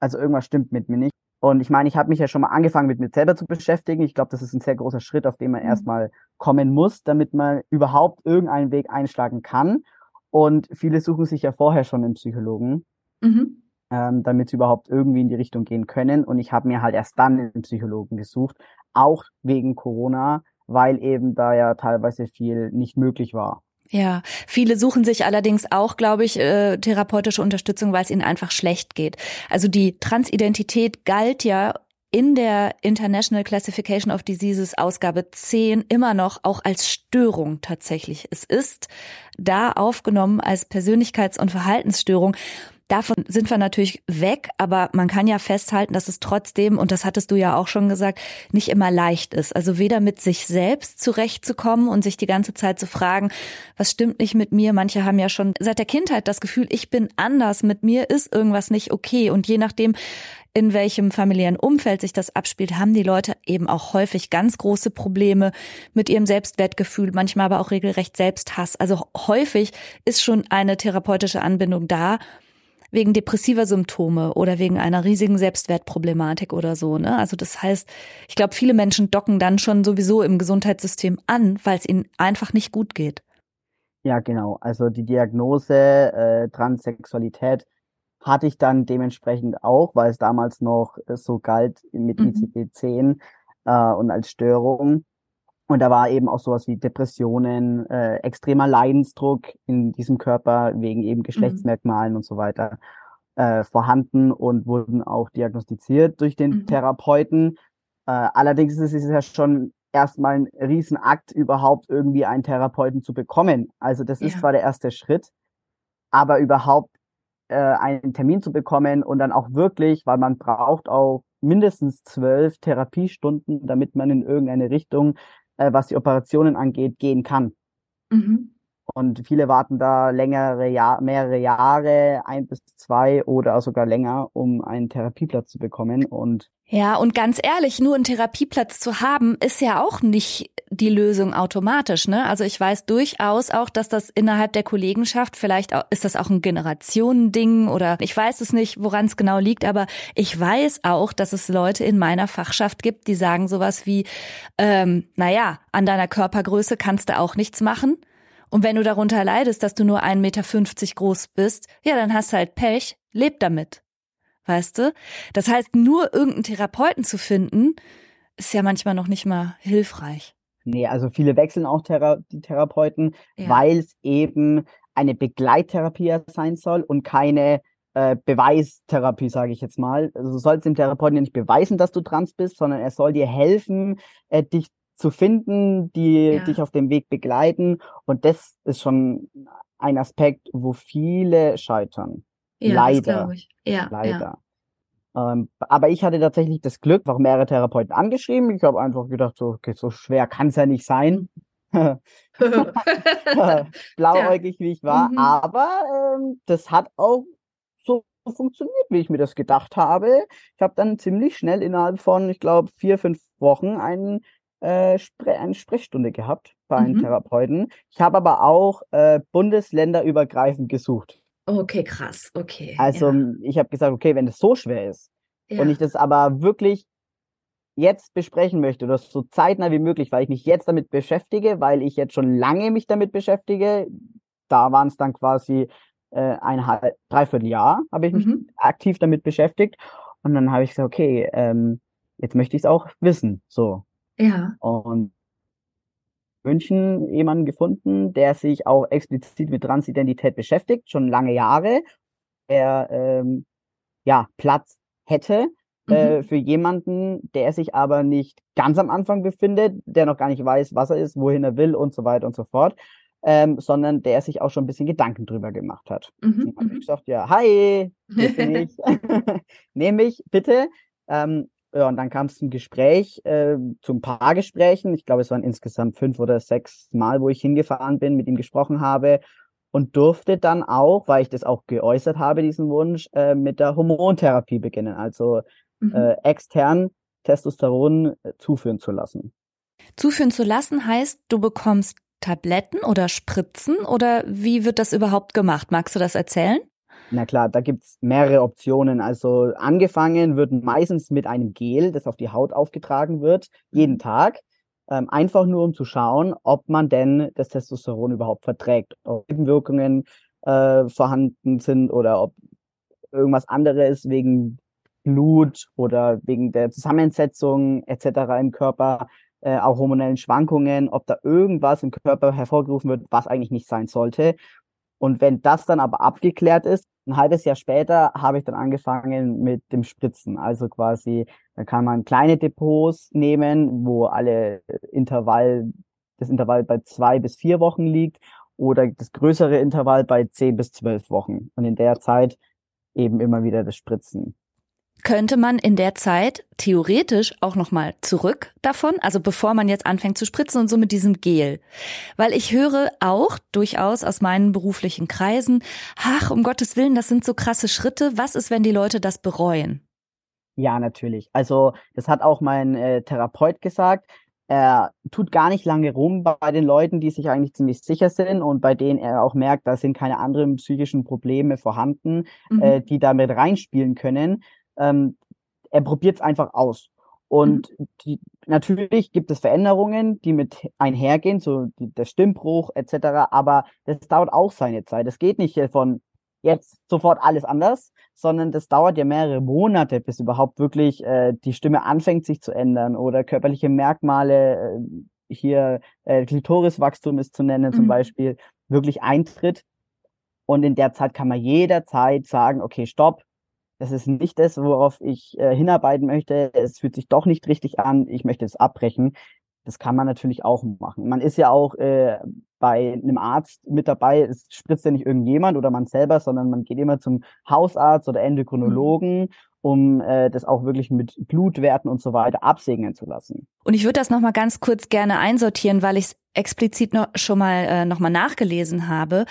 also irgendwas stimmt mit mir nicht. Und ich meine, ich habe mich ja schon mal angefangen, mit mir selber zu beschäftigen. Ich glaube, das ist ein sehr großer Schritt, auf den man mhm. erstmal kommen muss, damit man überhaupt irgendeinen Weg einschlagen kann. Und viele suchen sich ja vorher schon einen Psychologen, mhm. ähm, damit sie überhaupt irgendwie in die Richtung gehen können. Und ich habe mir halt erst dann einen Psychologen gesucht, auch wegen Corona, weil eben da ja teilweise viel nicht möglich war. Ja, viele suchen sich allerdings auch, glaube ich, äh, therapeutische Unterstützung, weil es ihnen einfach schlecht geht. Also die Transidentität galt ja in der International Classification of Diseases Ausgabe 10 immer noch auch als Störung tatsächlich. Es ist da aufgenommen als Persönlichkeits- und Verhaltensstörung. Davon sind wir natürlich weg, aber man kann ja festhalten, dass es trotzdem, und das hattest du ja auch schon gesagt, nicht immer leicht ist. Also weder mit sich selbst zurechtzukommen und sich die ganze Zeit zu fragen, was stimmt nicht mit mir? Manche haben ja schon seit der Kindheit das Gefühl, ich bin anders, mit mir ist irgendwas nicht okay. Und je nachdem, in welchem familiären Umfeld sich das abspielt, haben die Leute eben auch häufig ganz große Probleme mit ihrem Selbstwertgefühl, manchmal aber auch regelrecht Selbsthass. Also häufig ist schon eine therapeutische Anbindung da, wegen depressiver Symptome oder wegen einer riesigen Selbstwertproblematik oder so. Ne? Also das heißt, ich glaube, viele Menschen docken dann schon sowieso im Gesundheitssystem an, weil es ihnen einfach nicht gut geht. Ja, genau. Also die Diagnose äh, Transsexualität hatte ich dann dementsprechend auch, weil es damals noch so galt mit mhm. ICD-10 äh, und als Störung. Und da war eben auch sowas wie Depressionen, äh, extremer Leidensdruck in diesem Körper wegen eben mhm. Geschlechtsmerkmalen mhm. und so weiter äh, vorhanden und wurden auch diagnostiziert durch den mhm. Therapeuten. Äh, allerdings ist es ja schon erstmal ein Riesenakt, überhaupt irgendwie einen Therapeuten zu bekommen. Also das ja. ist zwar der erste Schritt, aber überhaupt äh, einen Termin zu bekommen und dann auch wirklich, weil man braucht auch mindestens zwölf Therapiestunden, damit man in irgendeine Richtung äh, was die Operationen angeht, gehen kann. Mhm. Und viele warten da längere Jahr, mehrere Jahre, ein bis zwei oder sogar länger, um einen Therapieplatz zu bekommen. Und ja, und ganz ehrlich, nur einen Therapieplatz zu haben, ist ja auch nicht die Lösung automatisch, ne? Also ich weiß durchaus auch, dass das innerhalb der Kollegenschaft, vielleicht auch, ist das auch ein Generationending oder ich weiß es nicht, woran es genau liegt, aber ich weiß auch, dass es Leute in meiner Fachschaft gibt, die sagen sowas wie, ähm, naja, an deiner Körpergröße kannst du auch nichts machen. Und wenn du darunter leidest, dass du nur 1,50 Meter groß bist, ja, dann hast du halt Pech, leb damit. Weißt du? Das heißt, nur irgendeinen Therapeuten zu finden, ist ja manchmal noch nicht mal hilfreich. Nee, also viele wechseln auch Thera die Therapeuten, ja. weil es eben eine Begleittherapie sein soll und keine äh, Beweistherapie, sage ich jetzt mal. Also du sollst dem Therapeuten ja nicht beweisen, dass du trans bist, sondern er soll dir helfen, äh, dich zu finden, die ja. dich auf dem Weg begleiten. Und das ist schon ein Aspekt, wo viele scheitern. Ja, Leider. Ja, Leider. Ja. Ähm, aber ich hatte tatsächlich das Glück, warum mehrere Therapeuten angeschrieben. Ich habe einfach gedacht, so, okay, so schwer kann es ja nicht sein. [LAUGHS] [LAUGHS] Blauäugig, wie ich war. Mhm. Aber ähm, das hat auch so funktioniert, wie ich mir das gedacht habe. Ich habe dann ziemlich schnell innerhalb von, ich glaube, vier, fünf Wochen einen, äh, eine Sprechstunde gehabt bei einem mhm. Therapeuten. Ich habe aber auch äh, bundesländerübergreifend gesucht. Okay, krass, okay. Also ja. ich habe gesagt, okay, wenn es so schwer ist ja. und ich das aber wirklich jetzt besprechen möchte oder so zeitnah wie möglich, weil ich mich jetzt damit beschäftige, weil ich jetzt schon lange mich damit beschäftige, da waren es dann quasi äh, ein halb, dreiviertel Jahr, habe ich mich mhm. aktiv damit beschäftigt und dann habe ich gesagt, okay, ähm, jetzt möchte ich es auch wissen, so. Ja. Und München jemanden gefunden, der sich auch explizit mit Transidentität beschäftigt, schon lange Jahre. Er ähm, ja Platz hätte äh, mhm. für jemanden, der sich aber nicht ganz am Anfang befindet, der noch gar nicht weiß, was er ist, wohin er will und so weiter und so fort, ähm, sondern der sich auch schon ein bisschen Gedanken drüber gemacht hat. Mhm. Und ich mhm. gesagt, ja, hi, hier bin [LAUGHS] ich, [LAUGHS] nehme ich bitte. Ähm, ja, und dann kam es zum Gespräch, äh, zum Paargesprächen. Ich glaube, es waren insgesamt fünf oder sechs Mal, wo ich hingefahren bin, mit ihm gesprochen habe und durfte dann auch, weil ich das auch geäußert habe, diesen Wunsch, äh, mit der Hormontherapie beginnen, also mhm. äh, extern Testosteron äh, zuführen zu lassen. Zuführen zu lassen heißt, du bekommst Tabletten oder Spritzen oder wie wird das überhaupt gemacht? Magst du das erzählen? Na klar, da gibt's mehrere Optionen. Also angefangen wird meistens mit einem Gel, das auf die Haut aufgetragen wird, jeden mhm. Tag. Ähm, einfach nur, um zu schauen, ob man denn das Testosteron überhaupt verträgt, ob Nebenwirkungen äh, vorhanden sind oder ob irgendwas anderes wegen Blut oder wegen der Zusammensetzung etc. im Körper, äh, auch hormonellen Schwankungen, ob da irgendwas im Körper hervorgerufen wird, was eigentlich nicht sein sollte. Und wenn das dann aber abgeklärt ist, ein halbes Jahr später habe ich dann angefangen mit dem Spritzen. Also quasi, da kann man kleine Depots nehmen, wo alle Intervall, das Intervall bei zwei bis vier Wochen liegt oder das größere Intervall bei zehn bis zwölf Wochen. Und in der Zeit eben immer wieder das Spritzen könnte man in der Zeit theoretisch auch noch mal zurück davon, also bevor man jetzt anfängt zu spritzen und so mit diesem Gel. Weil ich höre auch durchaus aus meinen beruflichen Kreisen, ach, um Gottes Willen, das sind so krasse Schritte. Was ist, wenn die Leute das bereuen? Ja, natürlich. Also, das hat auch mein äh, Therapeut gesagt. Er tut gar nicht lange rum bei den Leuten, die sich eigentlich ziemlich sicher sind und bei denen er auch merkt, da sind keine anderen psychischen Probleme vorhanden, mhm. äh, die damit reinspielen können, ähm, er probiert es einfach aus. Und mhm. die, natürlich gibt es Veränderungen, die mit einhergehen, so die, der Stimmbruch etc. Aber das dauert auch seine Zeit. Es geht nicht von jetzt sofort alles anders, sondern das dauert ja mehrere Monate, bis überhaupt wirklich äh, die Stimme anfängt sich zu ändern oder körperliche Merkmale, äh, hier äh, Klitoriswachstum ist zu nennen mhm. zum Beispiel, wirklich eintritt. Und in der Zeit kann man jederzeit sagen, okay, stopp, das ist nicht das, worauf ich äh, hinarbeiten möchte. Es fühlt sich doch nicht richtig an. Ich möchte es abbrechen. Das kann man natürlich auch machen. Man ist ja auch äh, bei einem Arzt mit dabei. Es spritzt ja nicht irgendjemand oder man selber, sondern man geht immer zum Hausarzt oder Endokrinologen. Mhm. um äh, das auch wirklich mit Blutwerten und so weiter absegnen zu lassen. Und ich würde das nochmal ganz kurz gerne einsortieren, weil ich es explizit noch, schon mal äh, nochmal nachgelesen habe.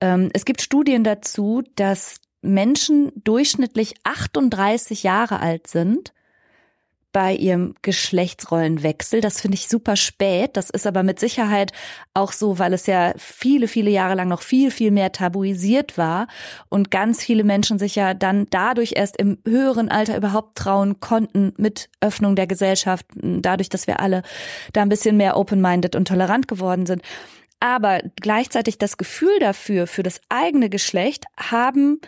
Ähm, es gibt Studien dazu, dass Menschen durchschnittlich 38 Jahre alt sind bei ihrem Geschlechtsrollenwechsel. Das finde ich super spät. Das ist aber mit Sicherheit auch so, weil es ja viele, viele Jahre lang noch viel, viel mehr tabuisiert war und ganz viele Menschen sich ja dann dadurch erst im höheren Alter überhaupt trauen konnten mit Öffnung der Gesellschaft, dadurch, dass wir alle da ein bisschen mehr open-minded und tolerant geworden sind. Aber gleichzeitig das Gefühl dafür, für das eigene Geschlecht haben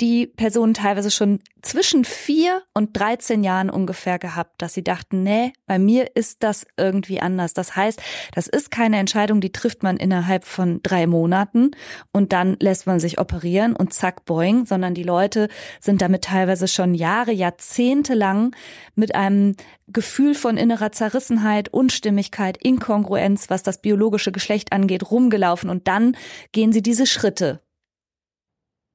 die Personen teilweise schon zwischen vier und 13 Jahren ungefähr gehabt, dass sie dachten, nee, bei mir ist das irgendwie anders. Das heißt, das ist keine Entscheidung, die trifft man innerhalb von drei Monaten und dann lässt man sich operieren und zack, boing, sondern die Leute sind damit teilweise schon Jahre, Jahrzehnte lang mit einem Gefühl von innerer Zerrissenheit, Unstimmigkeit, Inkongruenz, was das biologische Geschlecht angeht, rumgelaufen und dann gehen sie diese Schritte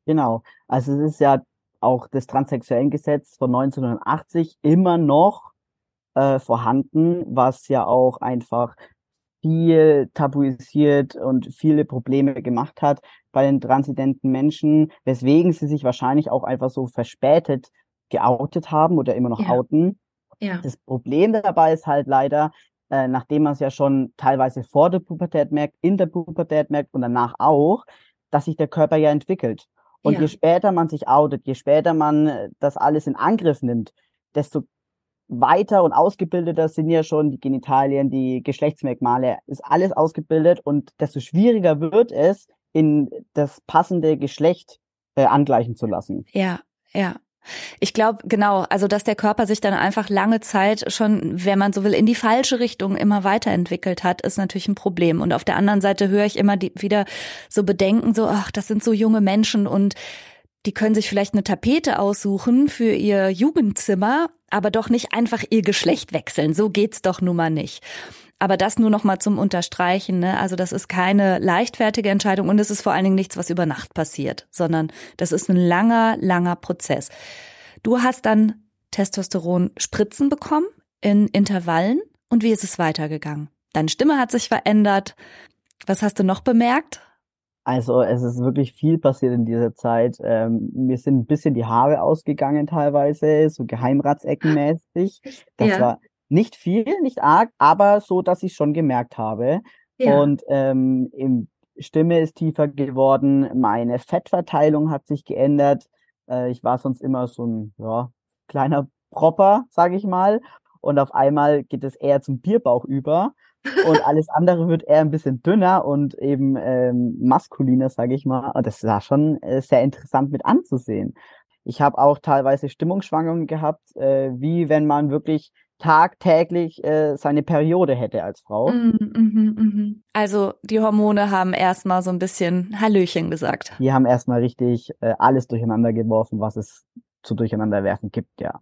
Genau. Also es ist ja auch das Transsexuellengesetz von 1980 immer noch äh, vorhanden, was ja auch einfach viel tabuisiert und viele Probleme gemacht hat bei den transidenten Menschen, weswegen sie sich wahrscheinlich auch einfach so verspätet geoutet haben oder immer noch ja. outen. Ja. Das Problem dabei ist halt leider, äh, nachdem man es ja schon teilweise vor der Pubertät merkt, in der Pubertät merkt und danach auch, dass sich der Körper ja entwickelt. Und ja. je später man sich outet, je später man äh, das alles in Angriff nimmt, desto weiter und ausgebildeter sind ja schon die Genitalien, die Geschlechtsmerkmale, ist alles ausgebildet und desto schwieriger wird es, in das passende Geschlecht äh, angleichen zu lassen. Ja, ja. Ich glaube, genau, also dass der Körper sich dann einfach lange Zeit schon, wenn man so will, in die falsche Richtung immer weiterentwickelt hat, ist natürlich ein Problem. Und auf der anderen Seite höre ich immer die, wieder so Bedenken, so, ach, das sind so junge Menschen und die können sich vielleicht eine Tapete aussuchen für ihr Jugendzimmer, aber doch nicht einfach ihr Geschlecht wechseln. So geht's doch nun mal nicht. Aber das nur noch mal zum Unterstreichen. Ne? Also das ist keine leichtfertige Entscheidung und es ist vor allen Dingen nichts, was über Nacht passiert, sondern das ist ein langer, langer Prozess. Du hast dann Testosteron-Spritzen bekommen in Intervallen und wie ist es weitergegangen? Deine Stimme hat sich verändert. Was hast du noch bemerkt? Also es ist wirklich viel passiert in dieser Zeit. Ähm, mir sind ein bisschen die Haare ausgegangen teilweise, so Geheimratseckenmäßig. Das ja. war nicht viel, nicht arg, aber so, dass ich schon gemerkt habe. Ja. Und ähm, im Stimme ist tiefer geworden, meine Fettverteilung hat sich geändert. Äh, ich war sonst immer so ein ja, kleiner Propper, sage ich mal. Und auf einmal geht es eher zum Bierbauch über. und [LAUGHS] alles andere wird eher ein bisschen dünner und eben ähm, maskuliner, sage ich mal. Und das war schon äh, sehr interessant mit anzusehen. Ich habe auch teilweise Stimmungsschwankungen gehabt, äh, wie wenn man wirklich tagtäglich äh, seine Periode hätte als Frau. Mm, mm, mm, also die Hormone haben erstmal so ein bisschen Hallöchen gesagt. Die haben erstmal richtig äh, alles durcheinander geworfen, was es zu durcheinanderwerfen gibt, ja.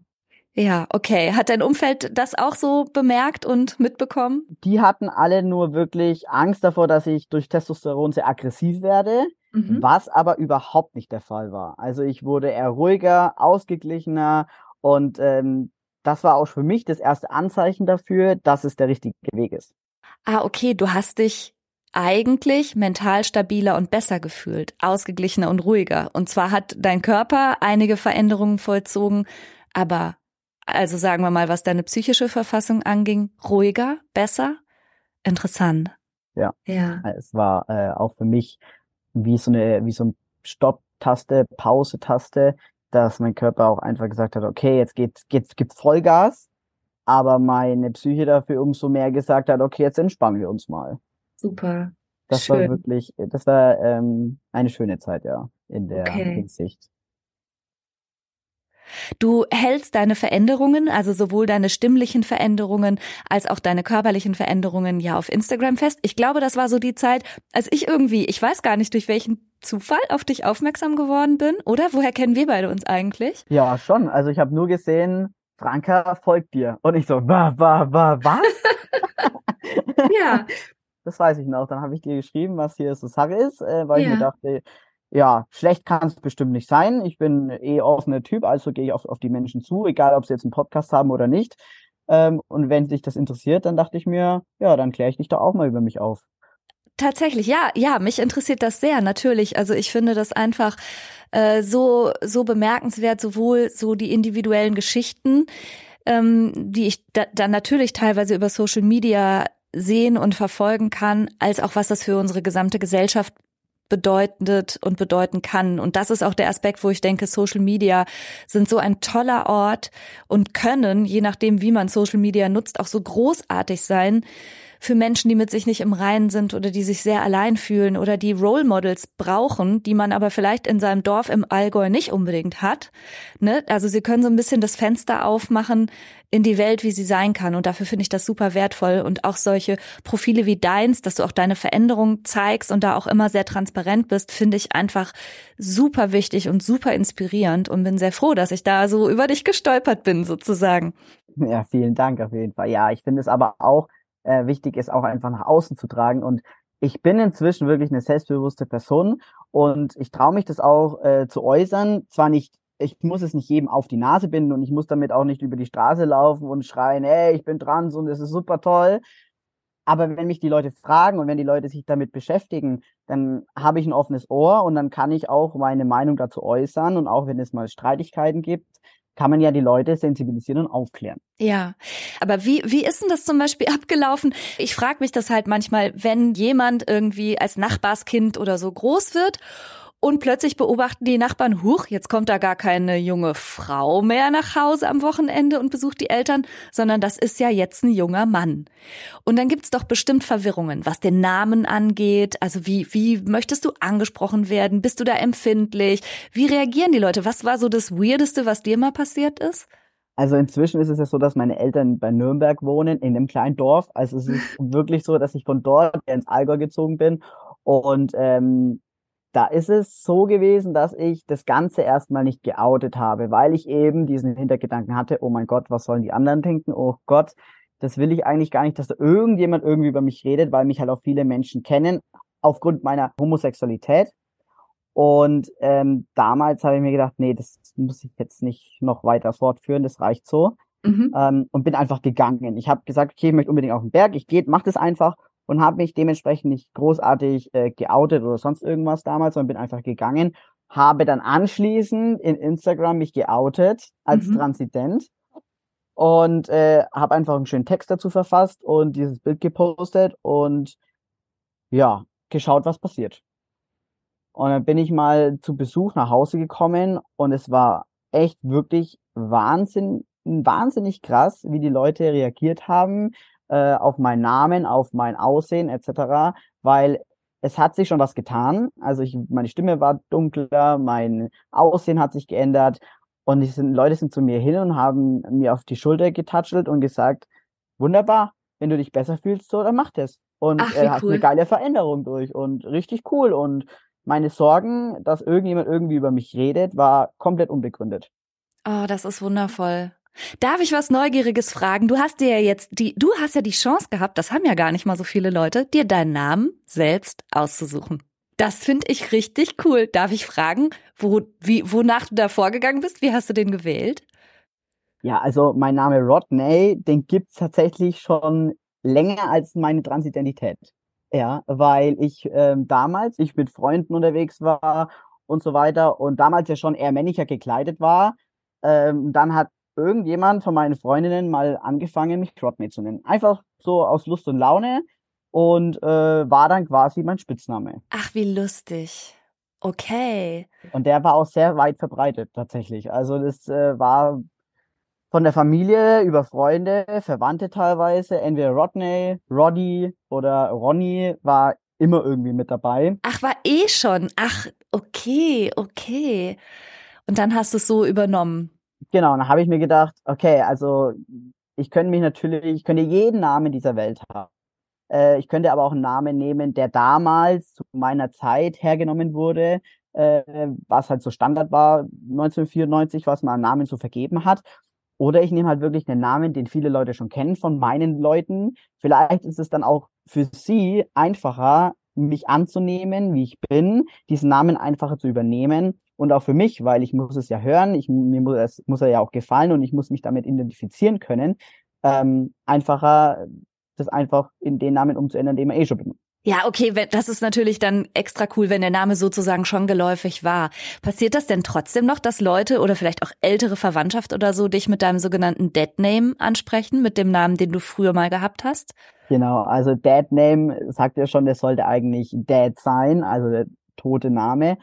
Ja, okay. Hat dein Umfeld das auch so bemerkt und mitbekommen? Die hatten alle nur wirklich Angst davor, dass ich durch Testosteron sehr aggressiv werde, mhm. was aber überhaupt nicht der Fall war. Also ich wurde eher ruhiger, ausgeglichener und ähm, das war auch für mich das erste Anzeichen dafür, dass es der richtige Weg ist. Ah, okay, du hast dich eigentlich mental stabiler und besser gefühlt, ausgeglichener und ruhiger. Und zwar hat dein Körper einige Veränderungen vollzogen, aber also sagen wir mal, was deine psychische Verfassung anging, ruhiger, besser, interessant. Ja, ja. es war äh, auch für mich wie so eine wie so ein Stopp-Taste, Pause-Taste dass mein Körper auch einfach gesagt hat, okay, jetzt geht, geht's, gibt's Vollgas, aber meine Psyche dafür umso mehr gesagt hat, okay, jetzt entspannen wir uns mal. Super. Das Schön. war wirklich, das war ähm, eine schöne Zeit, ja, in der okay. Hinsicht. Du hältst deine Veränderungen, also sowohl deine stimmlichen Veränderungen als auch deine körperlichen Veränderungen ja auf Instagram fest. Ich glaube, das war so die Zeit, als ich irgendwie, ich weiß gar nicht durch welchen Zufall auf dich aufmerksam geworden bin, oder? Woher kennen wir beide uns eigentlich? Ja, schon. Also ich habe nur gesehen, Franka folgt dir. Und ich so, wa, wa, wa, was? [LAUGHS] ja. Das weiß ich noch. Dann habe ich dir geschrieben, was hier so Sache ist, äh, weil ja. ich mir dachte, ja, schlecht kann es bestimmt nicht sein. Ich bin eh offener Typ, also gehe ich auf, auf die Menschen zu, egal ob sie jetzt einen Podcast haben oder nicht. Ähm, und wenn sich das interessiert, dann dachte ich mir, ja, dann kläre ich dich doch auch mal über mich auf. Tatsächlich, ja, ja, mich interessiert das sehr, natürlich. Also ich finde das einfach äh, so, so bemerkenswert, sowohl so die individuellen Geschichten, ähm, die ich da, dann natürlich teilweise über Social Media sehen und verfolgen kann, als auch was das für unsere gesamte Gesellschaft bedeutet und bedeuten kann. Und das ist auch der Aspekt, wo ich denke, Social Media sind so ein toller Ort und können, je nachdem, wie man Social Media nutzt, auch so großartig sein, für Menschen, die mit sich nicht im Reinen sind oder die sich sehr allein fühlen oder die Role Models brauchen, die man aber vielleicht in seinem Dorf im Allgäu nicht unbedingt hat. Ne? Also sie können so ein bisschen das Fenster aufmachen in die Welt, wie sie sein kann. Und dafür finde ich das super wertvoll. Und auch solche Profile wie deins, dass du auch deine Veränderung zeigst und da auch immer sehr transparent bist, finde ich einfach super wichtig und super inspirierend und bin sehr froh, dass ich da so über dich gestolpert bin, sozusagen. Ja, vielen Dank auf jeden Fall. Ja, ich finde es aber auch äh, wichtig ist, auch einfach nach außen zu tragen. Und ich bin inzwischen wirklich eine selbstbewusste Person und ich traue mich das auch äh, zu äußern. Zwar nicht, ich muss es nicht jedem auf die Nase binden und ich muss damit auch nicht über die Straße laufen und schreien, hey, ich bin trans und es ist super toll. Aber wenn mich die Leute fragen und wenn die Leute sich damit beschäftigen, dann habe ich ein offenes Ohr und dann kann ich auch meine Meinung dazu äußern. Und auch wenn es mal Streitigkeiten gibt, kann man ja die Leute sensibilisieren und aufklären. Ja, aber wie, wie ist denn das zum Beispiel [LAUGHS] abgelaufen? Ich frage mich das halt manchmal, wenn jemand irgendwie als Nachbarskind oder so groß wird und plötzlich beobachten die Nachbarn, huch, jetzt kommt da gar keine junge Frau mehr nach Hause am Wochenende und besucht die Eltern, sondern das ist ja jetzt ein junger Mann. Und dann gibt's doch bestimmt Verwirrungen, was den Namen angeht. Also wie, wie möchtest du angesprochen werden? Bist du da empfindlich? Wie reagieren die Leute? Was war so das Weirdeste, was dir mal passiert ist? Also inzwischen ist es ja so, dass meine Eltern bei Nürnberg wohnen, in einem kleinen Dorf. Also es ist [LAUGHS] wirklich so, dass ich von dort ins Allgäu gezogen bin. Und ähm, da ist es so gewesen, dass ich das Ganze erstmal nicht geoutet habe, weil ich eben diesen Hintergedanken hatte, oh mein Gott, was sollen die anderen denken? Oh Gott, das will ich eigentlich gar nicht, dass da irgendjemand irgendwie über mich redet, weil mich halt auch viele Menschen kennen, aufgrund meiner Homosexualität. Und ähm, damals habe ich mir gedacht, nee, das muss ich jetzt nicht noch weiter fortführen, das reicht so. Mhm. Ähm, und bin einfach gegangen. Ich habe gesagt, okay, ich möchte unbedingt auf den Berg, ich gehe, mach das einfach und habe mich dementsprechend nicht großartig äh, geoutet oder sonst irgendwas damals, sondern bin einfach gegangen, habe dann anschließend in Instagram mich geoutet als mhm. Transident und äh, habe einfach einen schönen Text dazu verfasst und dieses Bild gepostet und ja, geschaut, was passiert. Und dann bin ich mal zu Besuch nach Hause gekommen und es war echt wirklich Wahnsinn, wahnsinnig krass, wie die Leute reagiert haben, äh, auf meinen Namen, auf mein Aussehen etc., weil es hat sich schon was getan. Also ich, meine Stimme war dunkler, mein Aussehen hat sich geändert und die sind, Leute sind zu mir hin und haben mir auf die Schulter getatschelt und gesagt, wunderbar, wenn du dich besser fühlst, so, dann mach das. Und Ach, äh, hast cool. eine geile Veränderung durch und richtig cool. Und meine Sorgen, dass irgendjemand irgendwie über mich redet, war komplett unbegründet. Oh, das ist wundervoll. Darf ich was Neugieriges fragen? Du hast dir ja jetzt die, du hast ja die Chance gehabt, das haben ja gar nicht mal so viele Leute, dir deinen Namen selbst auszusuchen. Das finde ich richtig cool. Darf ich fragen, wo, wie, wonach du da vorgegangen bist? Wie hast du den gewählt? Ja, also mein Name Rodney, den gibt's tatsächlich schon länger als meine Transidentität. Ja, weil ich ähm, damals, ich mit Freunden unterwegs war und so weiter und damals ja schon eher männlicher gekleidet war. Ähm, dann hat irgendjemand von meinen Freundinnen mal angefangen, mich Rodney zu nennen. Einfach so aus Lust und Laune und äh, war dann quasi mein Spitzname. Ach, wie lustig. Okay. Und der war auch sehr weit verbreitet tatsächlich. Also das äh, war von der Familie über Freunde, Verwandte teilweise, entweder Rodney, Roddy oder Ronny war immer irgendwie mit dabei. Ach, war eh schon. Ach, okay, okay. Und dann hast du es so übernommen. Genau, dann habe ich mir gedacht, okay, also ich könnte mich natürlich, ich könnte jeden Namen dieser Welt haben. Äh, ich könnte aber auch einen Namen nehmen, der damals zu meiner Zeit hergenommen wurde, äh, was halt so Standard war, 1994, was man an Namen so vergeben hat. Oder ich nehme halt wirklich einen Namen, den viele Leute schon kennen von meinen Leuten. Vielleicht ist es dann auch für sie einfacher, mich anzunehmen, wie ich bin, diesen Namen einfacher zu übernehmen und auch für mich, weil ich muss es ja hören, ich, mir muss, es muss er ja auch gefallen und ich muss mich damit identifizieren können, ähm, einfacher das einfach in den Namen umzuändern, den man eh schon benutzt. Ja, okay, das ist natürlich dann extra cool, wenn der Name sozusagen schon geläufig war. Passiert das denn trotzdem noch, dass Leute oder vielleicht auch ältere Verwandtschaft oder so dich mit deinem sogenannten Dead Name ansprechen, mit dem Namen, den du früher mal gehabt hast? Genau, also Dead Name sagt ja schon, der sollte eigentlich Dead sein, also der tote Name.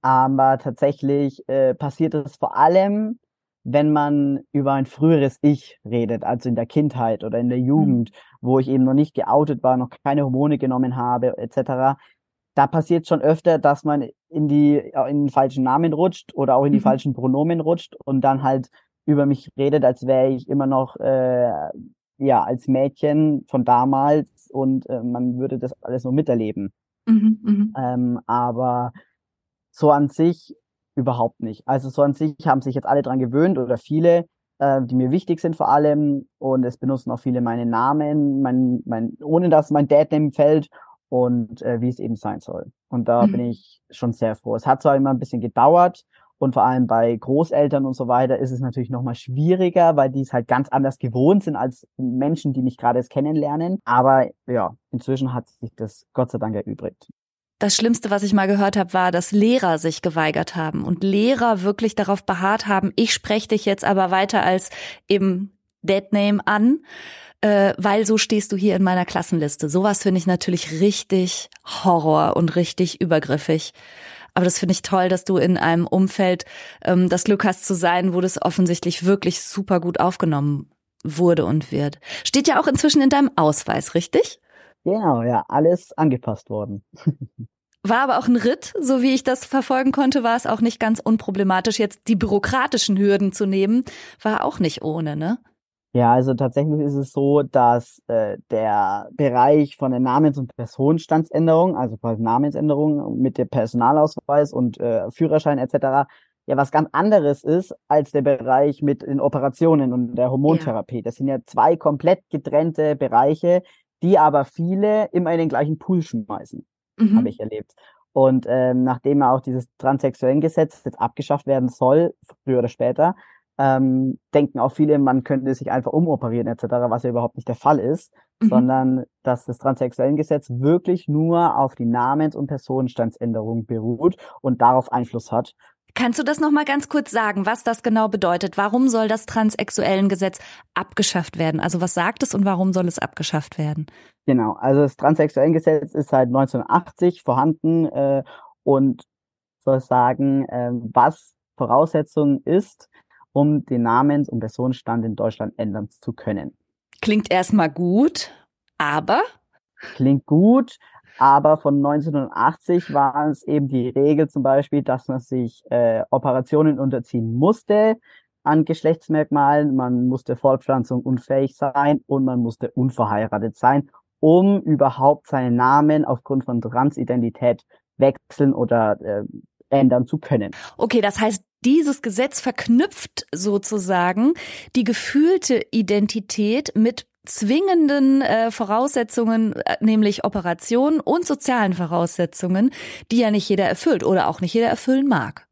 Aber tatsächlich äh, passiert es vor allem, wenn man über ein früheres Ich redet, also in der Kindheit oder in der mhm. Jugend, mhm. Wo ich eben noch nicht geoutet war, noch keine Hormone genommen habe, etc. Da passiert schon öfter, dass man in die in den falschen Namen rutscht oder auch in die mhm. falschen Pronomen rutscht und dann halt über mich redet, als wäre ich immer noch äh, ja als Mädchen von damals und äh, man würde das alles nur miterleben. Mhm, mhm. ähm, aber so an sich überhaupt nicht. Also so an sich haben sich jetzt alle dran gewöhnt oder viele, äh, die mir wichtig sind vor allem und es benutzen auch viele meine Namen, mein, mein, ohne dass mein Dad-Name fällt und äh, wie es eben sein soll. Und da mhm. bin ich schon sehr froh. Es hat zwar immer ein bisschen gedauert und vor allem bei Großeltern und so weiter ist es natürlich nochmal schwieriger, weil die es halt ganz anders gewohnt sind als Menschen, die mich gerade erst kennenlernen. Aber ja, inzwischen hat sich das Gott sei Dank erübrigt. Das Schlimmste, was ich mal gehört habe, war, dass Lehrer sich geweigert haben und Lehrer wirklich darauf beharrt haben, ich spreche dich jetzt aber weiter als eben Deadname an, äh, weil so stehst du hier in meiner Klassenliste. Sowas finde ich natürlich richtig Horror und richtig übergriffig. Aber das finde ich toll, dass du in einem Umfeld ähm, das Glück hast zu sein, wo das offensichtlich wirklich super gut aufgenommen wurde und wird. Steht ja auch inzwischen in deinem Ausweis, richtig? Genau, ja, alles angepasst worden. War aber auch ein Ritt, so wie ich das verfolgen konnte, war es auch nicht ganz unproblematisch. Jetzt die bürokratischen Hürden zu nehmen, war auch nicht ohne, ne? Ja, also tatsächlich ist es so, dass äh, der Bereich von der Namens- und Personenstandsänderung, also quasi Namensänderung mit dem Personalausweis und äh, Führerschein etc., ja was ganz anderes ist als der Bereich mit den Operationen und der Hormontherapie. Ja. Das sind ja zwei komplett getrennte Bereiche, die aber viele immer in den gleichen Pool schmeißen mhm. habe ich erlebt. Und ähm, nachdem auch dieses transsexuellen Gesetz jetzt abgeschafft werden soll, früher oder später, ähm, denken auch viele, man könnte sich einfach umoperieren etc., was ja überhaupt nicht der Fall ist, mhm. sondern dass das transsexuellen Gesetz wirklich nur auf die Namens- und Personenstandsänderung beruht und darauf Einfluss hat. Kannst du das noch mal ganz kurz sagen, was das genau bedeutet? Warum soll das transsexuellen Gesetz abgeschafft werden? Also was sagt es und warum soll es abgeschafft werden? Genau, also das transsexuellen Gesetz ist seit 1980 vorhanden äh, und soll sagen, äh, was Voraussetzung ist, um den Namens- und Personenstand in Deutschland ändern zu können. Klingt erstmal gut, aber? Klingt gut, aber von 1980 war es eben die Regel zum Beispiel, dass man sich äh, Operationen unterziehen musste an Geschlechtsmerkmalen. Man musste Fortpflanzung unfähig sein und man musste unverheiratet sein, um überhaupt seinen Namen aufgrund von Transidentität wechseln oder äh, ändern zu können. Okay, das heißt, dieses Gesetz verknüpft sozusagen die gefühlte Identität mit zwingenden äh, Voraussetzungen, äh, nämlich Operationen und sozialen Voraussetzungen, die ja nicht jeder erfüllt oder auch nicht jeder erfüllen mag.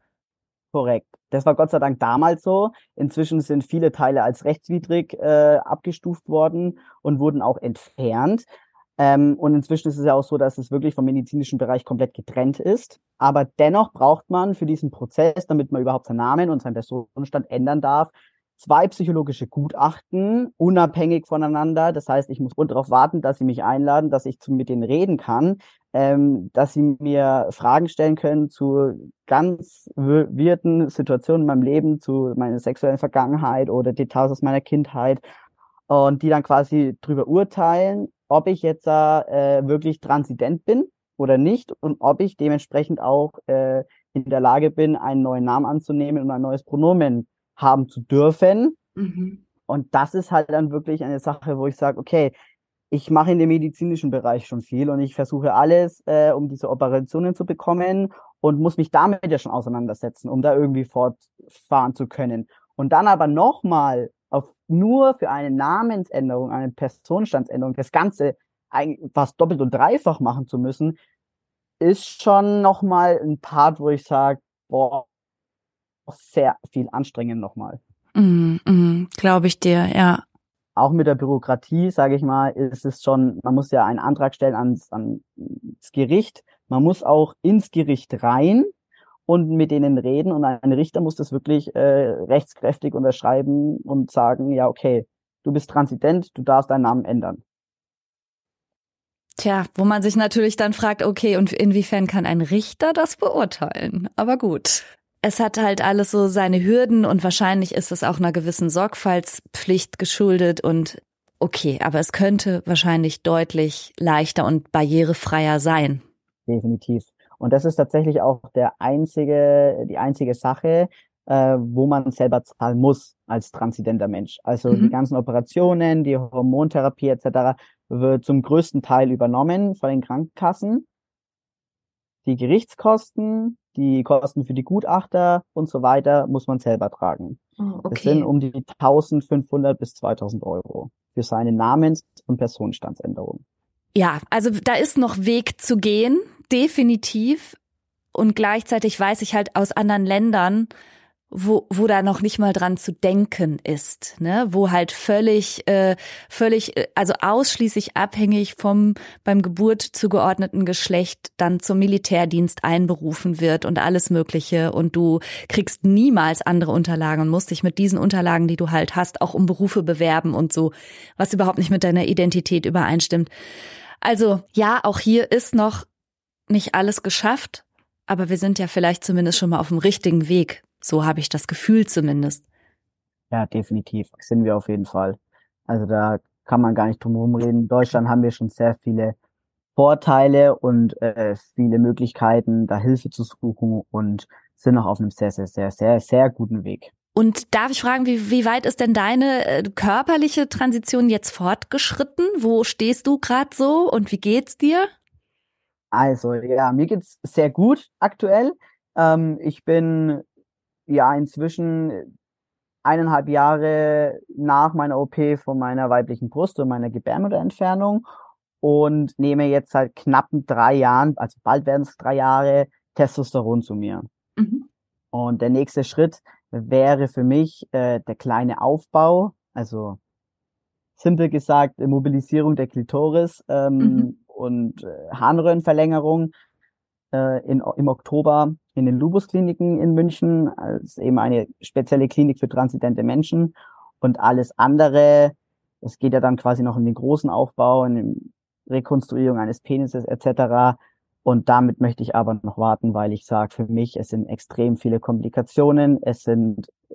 Korrekt. Das war Gott sei Dank damals so. Inzwischen sind viele Teile als rechtswidrig äh, abgestuft worden und wurden auch entfernt. Ähm, und inzwischen ist es ja auch so, dass es wirklich vom medizinischen Bereich komplett getrennt ist. Aber dennoch braucht man für diesen Prozess, damit man überhaupt seinen Namen und seinen Personenstand ändern darf, zwei psychologische Gutachten, unabhängig voneinander. Das heißt, ich muss darauf warten, dass sie mich einladen, dass ich zu, mit denen reden kann, ähm, dass sie mir Fragen stellen können zu ganz wirten Situationen in meinem Leben, zu meiner sexuellen Vergangenheit oder Details aus meiner Kindheit und die dann quasi drüber urteilen, ob ich jetzt äh, wirklich transident bin oder nicht und ob ich dementsprechend auch äh, in der Lage bin, einen neuen Namen anzunehmen und ein neues Pronomen haben zu dürfen. Mhm. Und das ist halt dann wirklich eine Sache, wo ich sage, okay, ich mache in dem medizinischen Bereich schon viel und ich versuche alles, äh, um diese Operationen zu bekommen und muss mich damit ja schon auseinandersetzen, um da irgendwie fortfahren zu können. Und dann aber nochmal auf nur für eine Namensänderung, eine Personenstandsänderung, das Ganze fast doppelt und dreifach machen zu müssen, ist schon nochmal ein Part, wo ich sage, boah, sehr viel anstrengend nochmal. Mm, mm, Glaube ich dir, ja. Auch mit der Bürokratie, sage ich mal, ist es schon, man muss ja einen Antrag stellen ans, ans Gericht, man muss auch ins Gericht rein und mit denen reden und ein Richter muss das wirklich äh, rechtskräftig unterschreiben und sagen, ja, okay, du bist Transident, du darfst deinen Namen ändern. Tja, wo man sich natürlich dann fragt, okay, und inwiefern kann ein Richter das beurteilen? Aber gut. Es hat halt alles so seine Hürden und wahrscheinlich ist es auch einer gewissen Sorgfaltspflicht geschuldet und okay, aber es könnte wahrscheinlich deutlich leichter und barrierefreier sein. Definitiv. Und das ist tatsächlich auch der einzige, die einzige Sache, äh, wo man selber zahlen muss als transidenter Mensch. Also mhm. die ganzen Operationen, die Hormontherapie etc. wird zum größten Teil übernommen von den Krankenkassen. Die Gerichtskosten, die Kosten für die Gutachter und so weiter muss man selber tragen. Oh, okay. Das sind um die 1500 bis 2000 Euro für seine Namens- und Personenstandsänderung. Ja, also da ist noch Weg zu gehen, definitiv. Und gleichzeitig weiß ich halt aus anderen Ländern, wo, wo da noch nicht mal dran zu denken ist, ne? wo halt völlig, äh, völlig, äh, also ausschließlich abhängig vom beim Geburt zugeordneten Geschlecht dann zum Militärdienst einberufen wird und alles Mögliche und du kriegst niemals andere Unterlagen und musst dich mit diesen Unterlagen, die du halt hast, auch um Berufe bewerben und so, was überhaupt nicht mit deiner Identität übereinstimmt. Also ja, auch hier ist noch nicht alles geschafft, aber wir sind ja vielleicht zumindest schon mal auf dem richtigen Weg, so habe ich das Gefühl zumindest. Ja, definitiv. Sind wir auf jeden Fall. Also da kann man gar nicht drum herum reden. In Deutschland haben wir schon sehr viele Vorteile und äh, viele Möglichkeiten, da Hilfe zu suchen und sind noch auf einem sehr, sehr, sehr, sehr, sehr guten Weg. Und darf ich fragen, wie, wie weit ist denn deine äh, körperliche Transition jetzt fortgeschritten? Wo stehst du gerade so und wie geht's dir? Also ja, mir geht's sehr gut aktuell. Ähm, ich bin ja inzwischen eineinhalb Jahre nach meiner OP von meiner weiblichen Brust und meiner Gebärmutterentfernung und nehme jetzt seit knappen drei Jahren, also bald werden es drei Jahre, Testosteron zu mir. Mhm. Und der nächste Schritt wäre für mich äh, der kleine Aufbau, also simpel gesagt Mobilisierung der Klitoris ähm, mhm. und äh, Harnröhrenverlängerung äh, in, im Oktober in den Lubus-Kliniken in München, als eben eine spezielle Klinik für transidente Menschen. Und alles andere, es geht ja dann quasi noch in den großen Aufbau, in die Rekonstruierung eines Penises etc. Und damit möchte ich aber noch warten, weil ich sage, für mich, es sind extrem viele Komplikationen, es sind äh,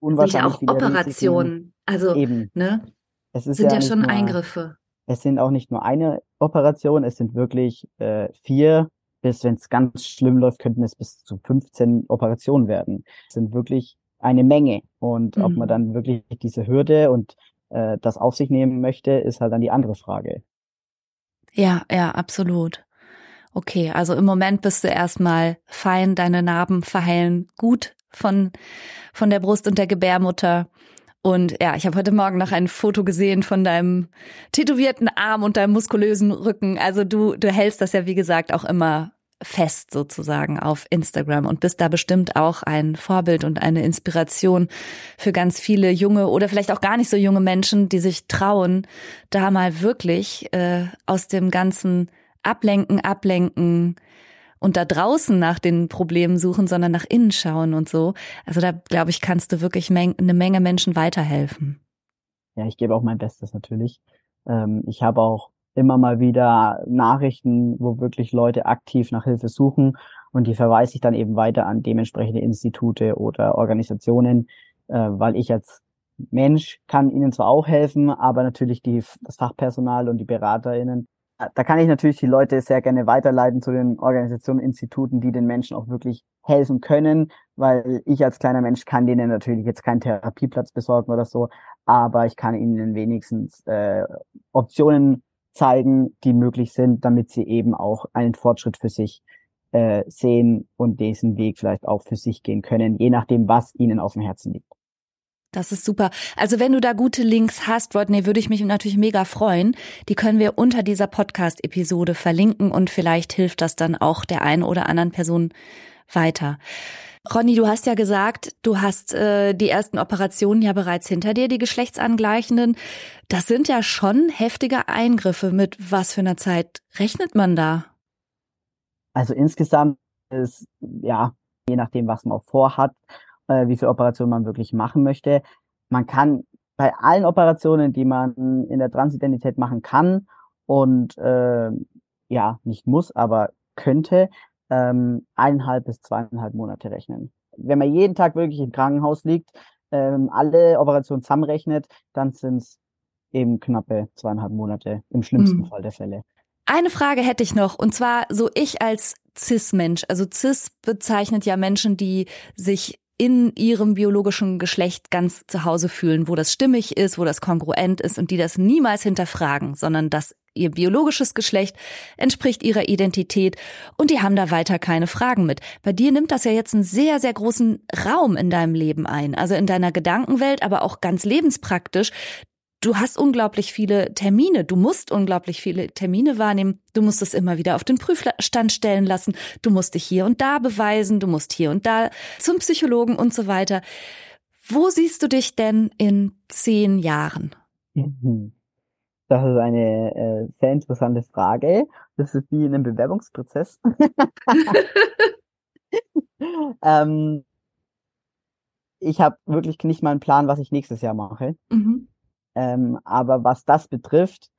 unwahrscheinlich sind ja auch Operationen. Risiken. Also eben. Ne? Es sind ja, ja schon nur, Eingriffe. Es sind auch nicht nur eine Operation, es sind wirklich äh, vier bis, wenn es ganz schlimm läuft, könnten es bis zu 15 Operationen werden. Das sind wirklich eine Menge. Und mhm. ob man dann wirklich diese Hürde und äh, das auf sich nehmen möchte, ist halt dann die andere Frage. Ja, ja, absolut. Okay, also im Moment bist du erstmal fein, deine Narben verheilen gut von, von der Brust und der Gebärmutter. Und ja, ich habe heute Morgen noch ein Foto gesehen von deinem tätowierten Arm und deinem muskulösen Rücken. Also du, du hältst das ja, wie gesagt, auch immer fest sozusagen auf Instagram und bist da bestimmt auch ein Vorbild und eine Inspiration für ganz viele junge oder vielleicht auch gar nicht so junge Menschen, die sich trauen, da mal wirklich äh, aus dem ganzen Ablenken, Ablenken und da draußen nach den Problemen suchen, sondern nach innen schauen und so. Also da glaube ich, kannst du wirklich eine Menge Menschen weiterhelfen. Ja, ich gebe auch mein Bestes natürlich. Ähm, ich habe auch immer mal wieder Nachrichten, wo wirklich Leute aktiv nach Hilfe suchen und die verweise ich dann eben weiter an dementsprechende Institute oder Organisationen, äh, weil ich als Mensch kann ihnen zwar auch helfen, aber natürlich die, das Fachpersonal und die BeraterInnen, da kann ich natürlich die Leute sehr gerne weiterleiten zu den Organisationen, Instituten, die den Menschen auch wirklich helfen können, weil ich als kleiner Mensch kann denen natürlich jetzt keinen Therapieplatz besorgen oder so, aber ich kann ihnen wenigstens äh, Optionen zeigen, die möglich sind, damit sie eben auch einen Fortschritt für sich äh, sehen und diesen Weg vielleicht auch für sich gehen können, je nachdem, was ihnen auf dem Herzen liegt. Das ist super. Also wenn du da gute Links hast, Rodney, würde ich mich natürlich mega freuen. Die können wir unter dieser Podcast-Episode verlinken und vielleicht hilft das dann auch der einen oder anderen Person weiter. Ronny, du hast ja gesagt, du hast äh, die ersten Operationen ja bereits hinter dir, die geschlechtsangleichenden. Das sind ja schon heftige Eingriffe. Mit was für einer Zeit rechnet man da? Also insgesamt ist, ja, je nachdem, was man auch vorhat, äh, wie viel Operationen man wirklich machen möchte. Man kann bei allen Operationen, die man in der Transidentität machen kann und äh, ja, nicht muss, aber könnte, ähm, eineinhalb bis zweieinhalb Monate rechnen. Wenn man jeden Tag wirklich im Krankenhaus liegt, ähm, alle Operationen zusammenrechnet, dann sind es eben knappe zweieinhalb Monate im schlimmsten mhm. Fall der Fälle. Eine Frage hätte ich noch, und zwar so ich als Cis-Mensch. Also Cis bezeichnet ja Menschen, die sich in ihrem biologischen Geschlecht ganz zu Hause fühlen, wo das stimmig ist, wo das kongruent ist und die das niemals hinterfragen, sondern das ihr biologisches Geschlecht entspricht ihrer Identität und die haben da weiter keine Fragen mit. Bei dir nimmt das ja jetzt einen sehr, sehr großen Raum in deinem Leben ein, also in deiner Gedankenwelt, aber auch ganz lebenspraktisch. Du hast unglaublich viele Termine, du musst unglaublich viele Termine wahrnehmen, du musst es immer wieder auf den Prüfstand stellen lassen, du musst dich hier und da beweisen, du musst hier und da zum Psychologen und so weiter. Wo siehst du dich denn in zehn Jahren? Mhm. Das ist eine äh, sehr interessante Frage. Das ist wie in einem Bewerbungsprozess. [LAUGHS] ähm, ich habe wirklich nicht mal einen Plan, was ich nächstes Jahr mache. Mhm. Ähm, aber was das betrifft,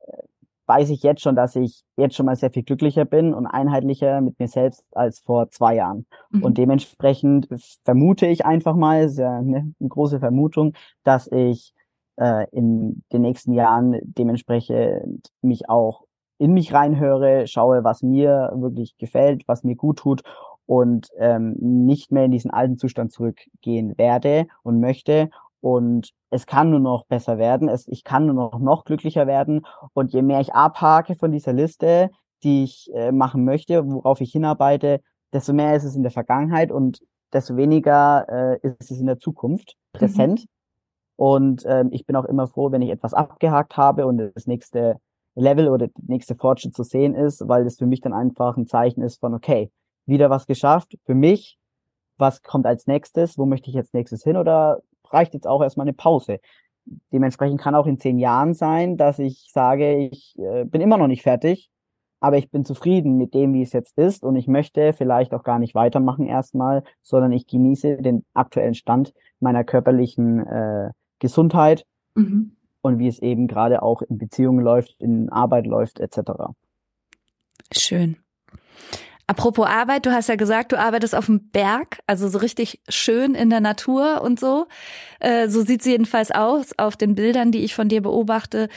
äh, weiß ich jetzt schon, dass ich jetzt schon mal sehr viel glücklicher bin und einheitlicher mit mir selbst als vor zwei Jahren. Mhm. Und dementsprechend vermute ich einfach mal, ist ja eine, eine große Vermutung, dass ich äh, in den nächsten Jahren dementsprechend mich auch in mich reinhöre, schaue, was mir wirklich gefällt, was mir gut tut und ähm, nicht mehr in diesen alten Zustand zurückgehen werde und möchte. Und es kann nur noch besser werden. Es, ich kann nur noch, noch glücklicher werden. Und je mehr ich abhake von dieser Liste, die ich äh, machen möchte, worauf ich hinarbeite, desto mehr ist es in der Vergangenheit und desto weniger äh, ist es in der Zukunft präsent. Mhm. Und ähm, ich bin auch immer froh, wenn ich etwas abgehakt habe und das nächste Level oder der nächste Fortschritt zu sehen ist, weil das für mich dann einfach ein Zeichen ist von, okay, wieder was geschafft für mich. Was kommt als nächstes? Wo möchte ich jetzt nächstes hin? Oder reicht jetzt auch erstmal eine Pause? Dementsprechend kann auch in zehn Jahren sein, dass ich sage, ich äh, bin immer noch nicht fertig, aber ich bin zufrieden mit dem, wie es jetzt ist und ich möchte vielleicht auch gar nicht weitermachen erstmal, sondern ich genieße den aktuellen Stand meiner körperlichen äh, Gesundheit mhm. und wie es eben gerade auch in Beziehungen läuft, in Arbeit läuft, etc. Schön. Apropos Arbeit, du hast ja gesagt, du arbeitest auf dem Berg, also so richtig schön in der Natur und so. Äh, so sieht sie jedenfalls aus auf den Bildern, die ich von dir beobachte.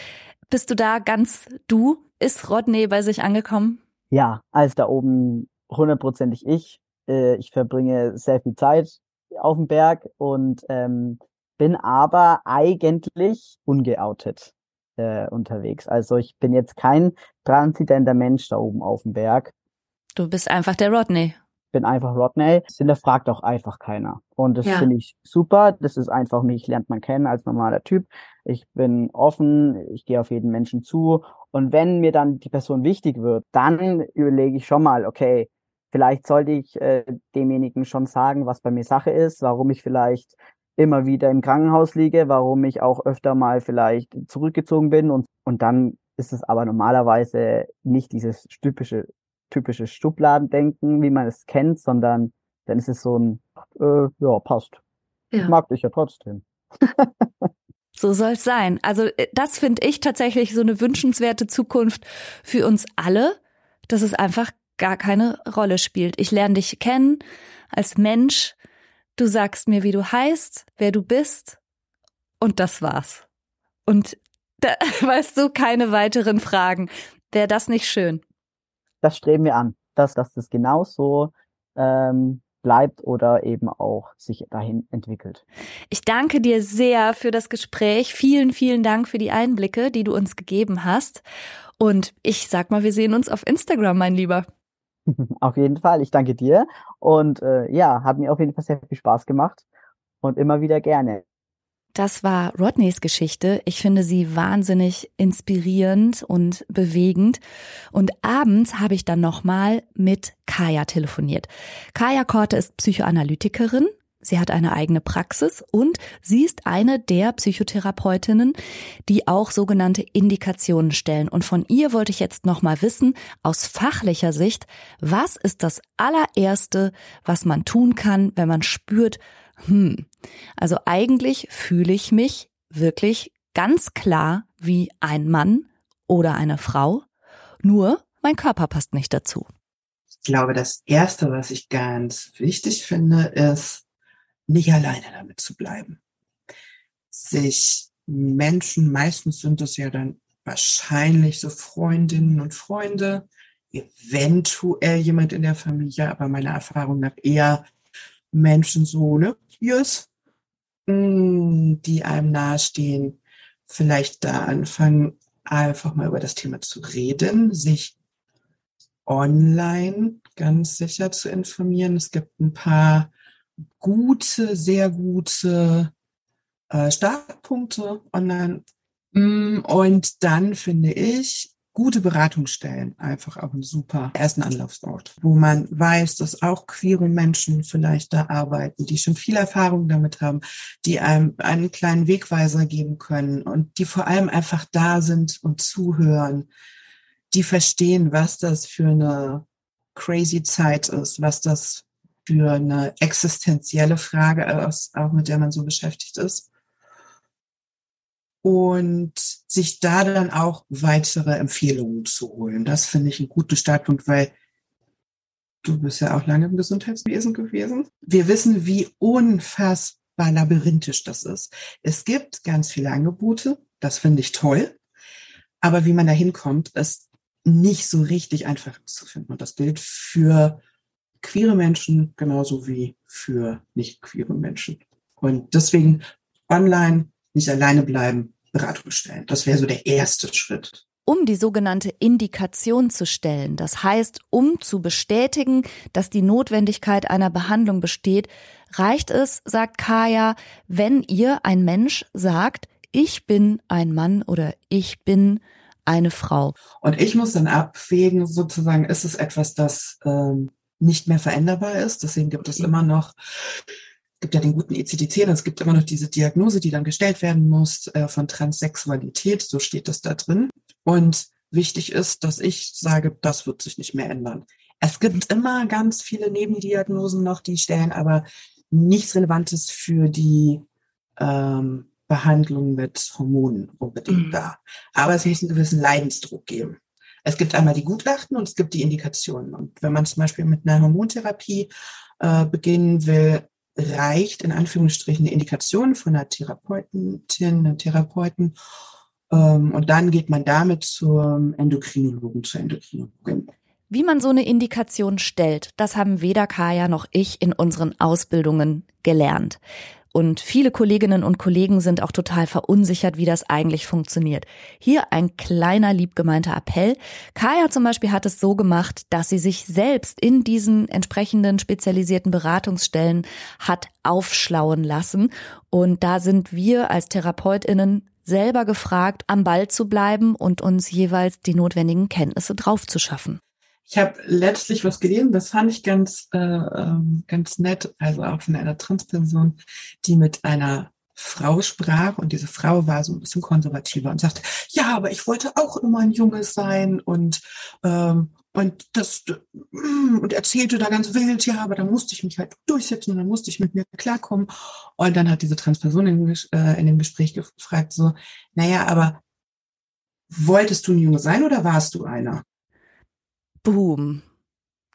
Bist du da ganz du? Ist Rodney bei sich angekommen? Ja, als da oben hundertprozentig ich. Äh, ich verbringe sehr viel Zeit auf dem Berg und ähm, bin aber eigentlich ungeoutet äh, unterwegs. Also ich bin jetzt kein transidenter Mensch da oben auf dem Berg. Du bist einfach der Rodney. Bin einfach Rodney. Das hinterfragt auch einfach keiner. Und das ja. finde ich super. Das ist einfach, mich lernt man kennen als normaler Typ. Ich bin offen, ich gehe auf jeden Menschen zu. Und wenn mir dann die Person wichtig wird, dann überlege ich schon mal, okay, vielleicht sollte ich äh, demjenigen schon sagen, was bei mir Sache ist, warum ich vielleicht immer wieder im Krankenhaus liege, warum ich auch öfter mal vielleicht zurückgezogen bin und, und dann ist es aber normalerweise nicht dieses typische, typische Schubladendenken, wie man es kennt, sondern dann ist es so ein, äh, ja, passt. Ja. Ich mag dich ja trotzdem. [LAUGHS] So soll's sein. Also äh, das finde ich tatsächlich so eine wünschenswerte Zukunft für uns alle, dass es einfach gar keine Rolle spielt. Ich lerne dich kennen als Mensch, Du sagst mir, wie du heißt, wer du bist und das war's. Und da [LAUGHS] weißt du keine weiteren Fragen. Wäre das nicht schön? Das streben wir an, dass, dass das genauso ähm, bleibt oder eben auch sich dahin entwickelt. Ich danke dir sehr für das Gespräch. Vielen, vielen Dank für die Einblicke, die du uns gegeben hast. Und ich sag mal, wir sehen uns auf Instagram, mein Lieber. [LAUGHS] Auf jeden Fall, ich danke dir. Und äh, ja, hat mir auf jeden Fall sehr viel Spaß gemacht und immer wieder gerne. Das war Rodneys Geschichte. Ich finde sie wahnsinnig inspirierend und bewegend. Und abends habe ich dann nochmal mit Kaya telefoniert. Kaya Korte ist Psychoanalytikerin. Sie hat eine eigene Praxis und sie ist eine der Psychotherapeutinnen, die auch sogenannte Indikationen stellen. Und von ihr wollte ich jetzt nochmal wissen, aus fachlicher Sicht, was ist das allererste, was man tun kann, wenn man spürt, hm, also eigentlich fühle ich mich wirklich ganz klar wie ein Mann oder eine Frau, nur mein Körper passt nicht dazu. Ich glaube, das Erste, was ich ganz wichtig finde, ist, nicht alleine damit zu bleiben. Sich Menschen, meistens sind es ja dann wahrscheinlich so Freundinnen und Freunde, eventuell jemand in der Familie, aber meiner Erfahrung nach eher Menschen so, ne, mm, die einem nahestehen, vielleicht da anfangen, einfach mal über das Thema zu reden, sich online ganz sicher zu informieren. Es gibt ein paar gute, sehr gute äh, Startpunkte online. Mm, und dann finde ich, gute Beratungsstellen einfach auch ein super ersten Anlaufsort, wo man weiß, dass auch queere Menschen vielleicht da arbeiten, die schon viel Erfahrung damit haben, die einem einen kleinen Wegweiser geben können und die vor allem einfach da sind und zuhören, die verstehen, was das für eine crazy Zeit ist, was das für eine existenzielle Frage ist, auch mit der man so beschäftigt ist und sich da dann auch weitere Empfehlungen zu holen. Das finde ich einen guten Startpunkt, weil du bist ja auch lange im Gesundheitswesen gewesen. Wir wissen, wie unfassbar labyrinthisch das ist. Es gibt ganz viele Angebote, das finde ich toll, aber wie man da hinkommt, ist nicht so richtig einfach zu finden. Und das gilt für queere Menschen genauso wie für nicht queere Menschen. Und deswegen online nicht alleine bleiben, Beratung stellen. Das wäre so der erste Schritt. Um die sogenannte Indikation zu stellen, das heißt, um zu bestätigen, dass die Notwendigkeit einer Behandlung besteht, reicht es, sagt Kaya, wenn ihr ein Mensch sagt, ich bin ein Mann oder ich bin eine Frau. Und ich muss dann abwägen, sozusagen, ist es etwas, das ähm, nicht mehr veränderbar ist. Deswegen gibt es immer noch gibt ja den guten ECDC, es gibt immer noch diese Diagnose, die dann gestellt werden muss äh, von Transsexualität, so steht das da drin. Und wichtig ist, dass ich sage, das wird sich nicht mehr ändern. Es gibt immer ganz viele Nebendiagnosen noch, die stellen aber nichts Relevantes für die ähm, Behandlung mit Hormonen unbedingt mhm. da. Aber es muss einen gewissen Leidensdruck geben. Es gibt einmal die Gutachten und es gibt die Indikationen. Und wenn man zum Beispiel mit einer Hormontherapie äh, beginnen will, reicht in Anführungsstrichen eine Indikation von einer Therapeutin, einem Therapeuten. Ähm, und dann geht man damit zum Endokrinologen, zur Endokrinologin. Wie man so eine Indikation stellt, das haben weder Kaya noch ich in unseren Ausbildungen gelernt. Und viele Kolleginnen und Kollegen sind auch total verunsichert, wie das eigentlich funktioniert. Hier ein kleiner liebgemeinter Appell. Kaya zum Beispiel hat es so gemacht, dass sie sich selbst in diesen entsprechenden spezialisierten Beratungsstellen hat aufschlauen lassen. Und da sind wir als Therapeutinnen selber gefragt, am Ball zu bleiben und uns jeweils die notwendigen Kenntnisse drauf zu schaffen. Ich habe letztlich was gelesen, das fand ich ganz, äh, ähm, ganz nett, also auch von einer Transperson, die mit einer Frau sprach und diese Frau war so ein bisschen konservativer und sagte, ja, aber ich wollte auch immer ein Junges sein und ähm, und das mm, und erzählte da ganz wild, ja, aber da musste ich mich halt durchsetzen und dann musste ich mit mir klarkommen. Und dann hat diese Transperson in, äh, in dem Gespräch gefragt so, naja, aber wolltest du ein Junge sein oder warst du einer? Boom.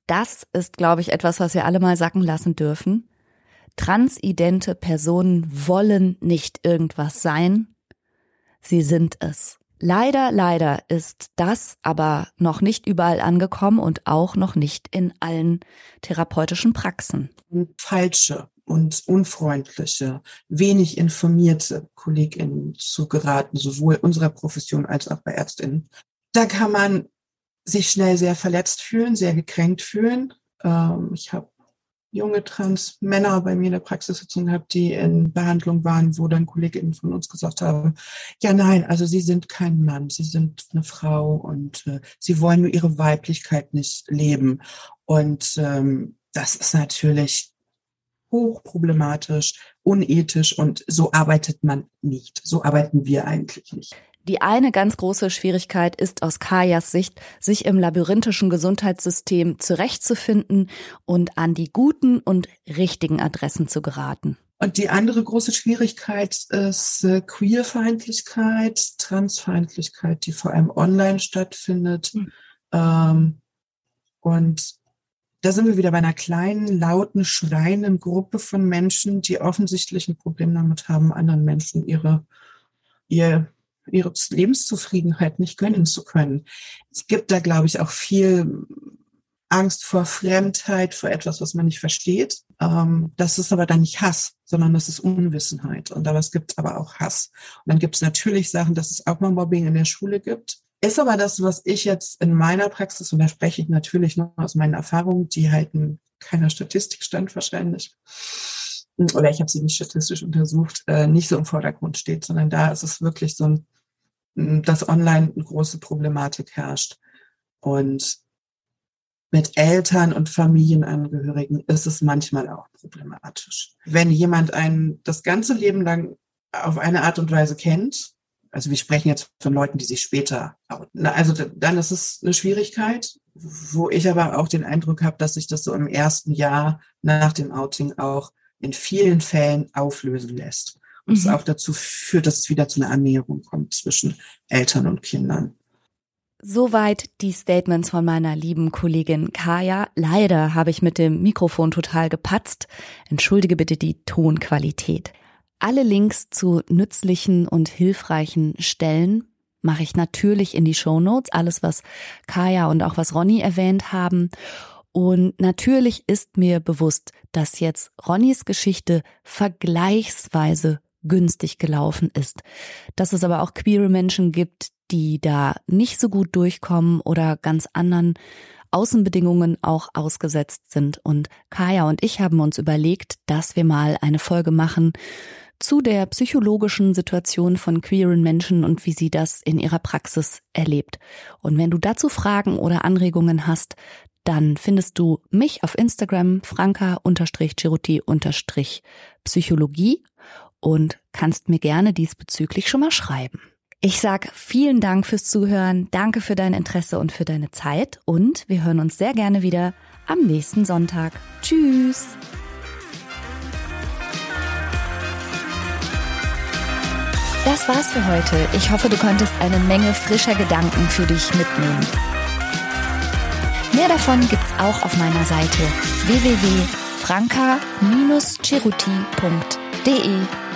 Das ist, glaube ich, etwas, was wir alle mal sacken lassen dürfen. Transidente Personen wollen nicht irgendwas sein, sie sind es. Leider, leider ist das aber noch nicht überall angekommen und auch noch nicht in allen therapeutischen Praxen. Falsche und unfreundliche, wenig informierte KollegInnen zu geraten, sowohl unserer Profession als auch bei ÄrztInnen. Da kann man sich schnell sehr verletzt fühlen, sehr gekränkt fühlen. Ähm, ich habe junge Trans-Männer bei mir in der Praxissitzung gehabt, die in Behandlung waren, wo dann KollegInnen von uns gesagt haben, ja nein, also sie sind kein Mann, sie sind eine Frau und äh, sie wollen nur ihre Weiblichkeit nicht leben. Und ähm, das ist natürlich hochproblematisch, unethisch und so arbeitet man nicht. So arbeiten wir eigentlich nicht. Die eine ganz große Schwierigkeit ist aus Kajas Sicht, sich im labyrinthischen Gesundheitssystem zurechtzufinden und an die guten und richtigen Adressen zu geraten. Und die andere große Schwierigkeit ist äh, Queerfeindlichkeit, Transfeindlichkeit, die vor allem online stattfindet. Mhm. Ähm, und da sind wir wieder bei einer kleinen, lauten, schreienden Gruppe von Menschen, die offensichtlich ein Problem damit haben, anderen Menschen ihre, ihr ihre Lebenszufriedenheit nicht gönnen zu können. Es gibt da, glaube ich, auch viel Angst vor Fremdheit, vor etwas, was man nicht versteht. Ähm, das ist aber dann nicht Hass, sondern das ist Unwissenheit. Und es gibt aber auch Hass. Und dann gibt es natürlich Sachen, dass es auch mal Mobbing in der Schule gibt. Ist aber das, was ich jetzt in meiner Praxis, und da spreche ich natürlich nur aus meinen Erfahrungen, die halt in keiner Statistik stand wahrscheinlich, oder ich habe sie nicht statistisch untersucht, äh, nicht so im Vordergrund steht, sondern da ist es wirklich so ein dass online eine große Problematik herrscht. Und mit Eltern und Familienangehörigen ist es manchmal auch problematisch. Wenn jemand einen das ganze Leben lang auf eine Art und Weise kennt, also wir sprechen jetzt von Leuten, die sich später outen, also dann ist es eine Schwierigkeit, wo ich aber auch den Eindruck habe, dass sich das so im ersten Jahr nach dem Outing auch in vielen Fällen auflösen lässt. Und es mhm. auch dazu führt, dass es wieder zu einer Annäherung kommt zwischen Eltern und Kindern. Soweit die Statements von meiner lieben Kollegin Kaya. Leider habe ich mit dem Mikrofon total gepatzt. Entschuldige bitte die Tonqualität. Alle Links zu nützlichen und hilfreichen Stellen mache ich natürlich in die Show Notes. Alles, was Kaya und auch was Ronny erwähnt haben. Und natürlich ist mir bewusst, dass jetzt Ronnys Geschichte vergleichsweise günstig gelaufen ist. Dass es aber auch queere Menschen gibt, die da nicht so gut durchkommen oder ganz anderen Außenbedingungen auch ausgesetzt sind. Und Kaya und ich haben uns überlegt, dass wir mal eine Folge machen zu der psychologischen Situation von queeren Menschen und wie sie das in ihrer Praxis erlebt. Und wenn du dazu Fragen oder Anregungen hast, dann findest du mich auf Instagram franka-cheruti-psychologie und kannst mir gerne diesbezüglich schon mal schreiben. Ich sag vielen Dank fürs Zuhören, danke für dein Interesse und für deine Zeit und wir hören uns sehr gerne wieder am nächsten Sonntag. Tschüss! Das war's für heute. Ich hoffe, du konntest eine Menge frischer Gedanken für dich mitnehmen. Mehr davon gibt's auch auf meiner Seite www.franka-ceruti.de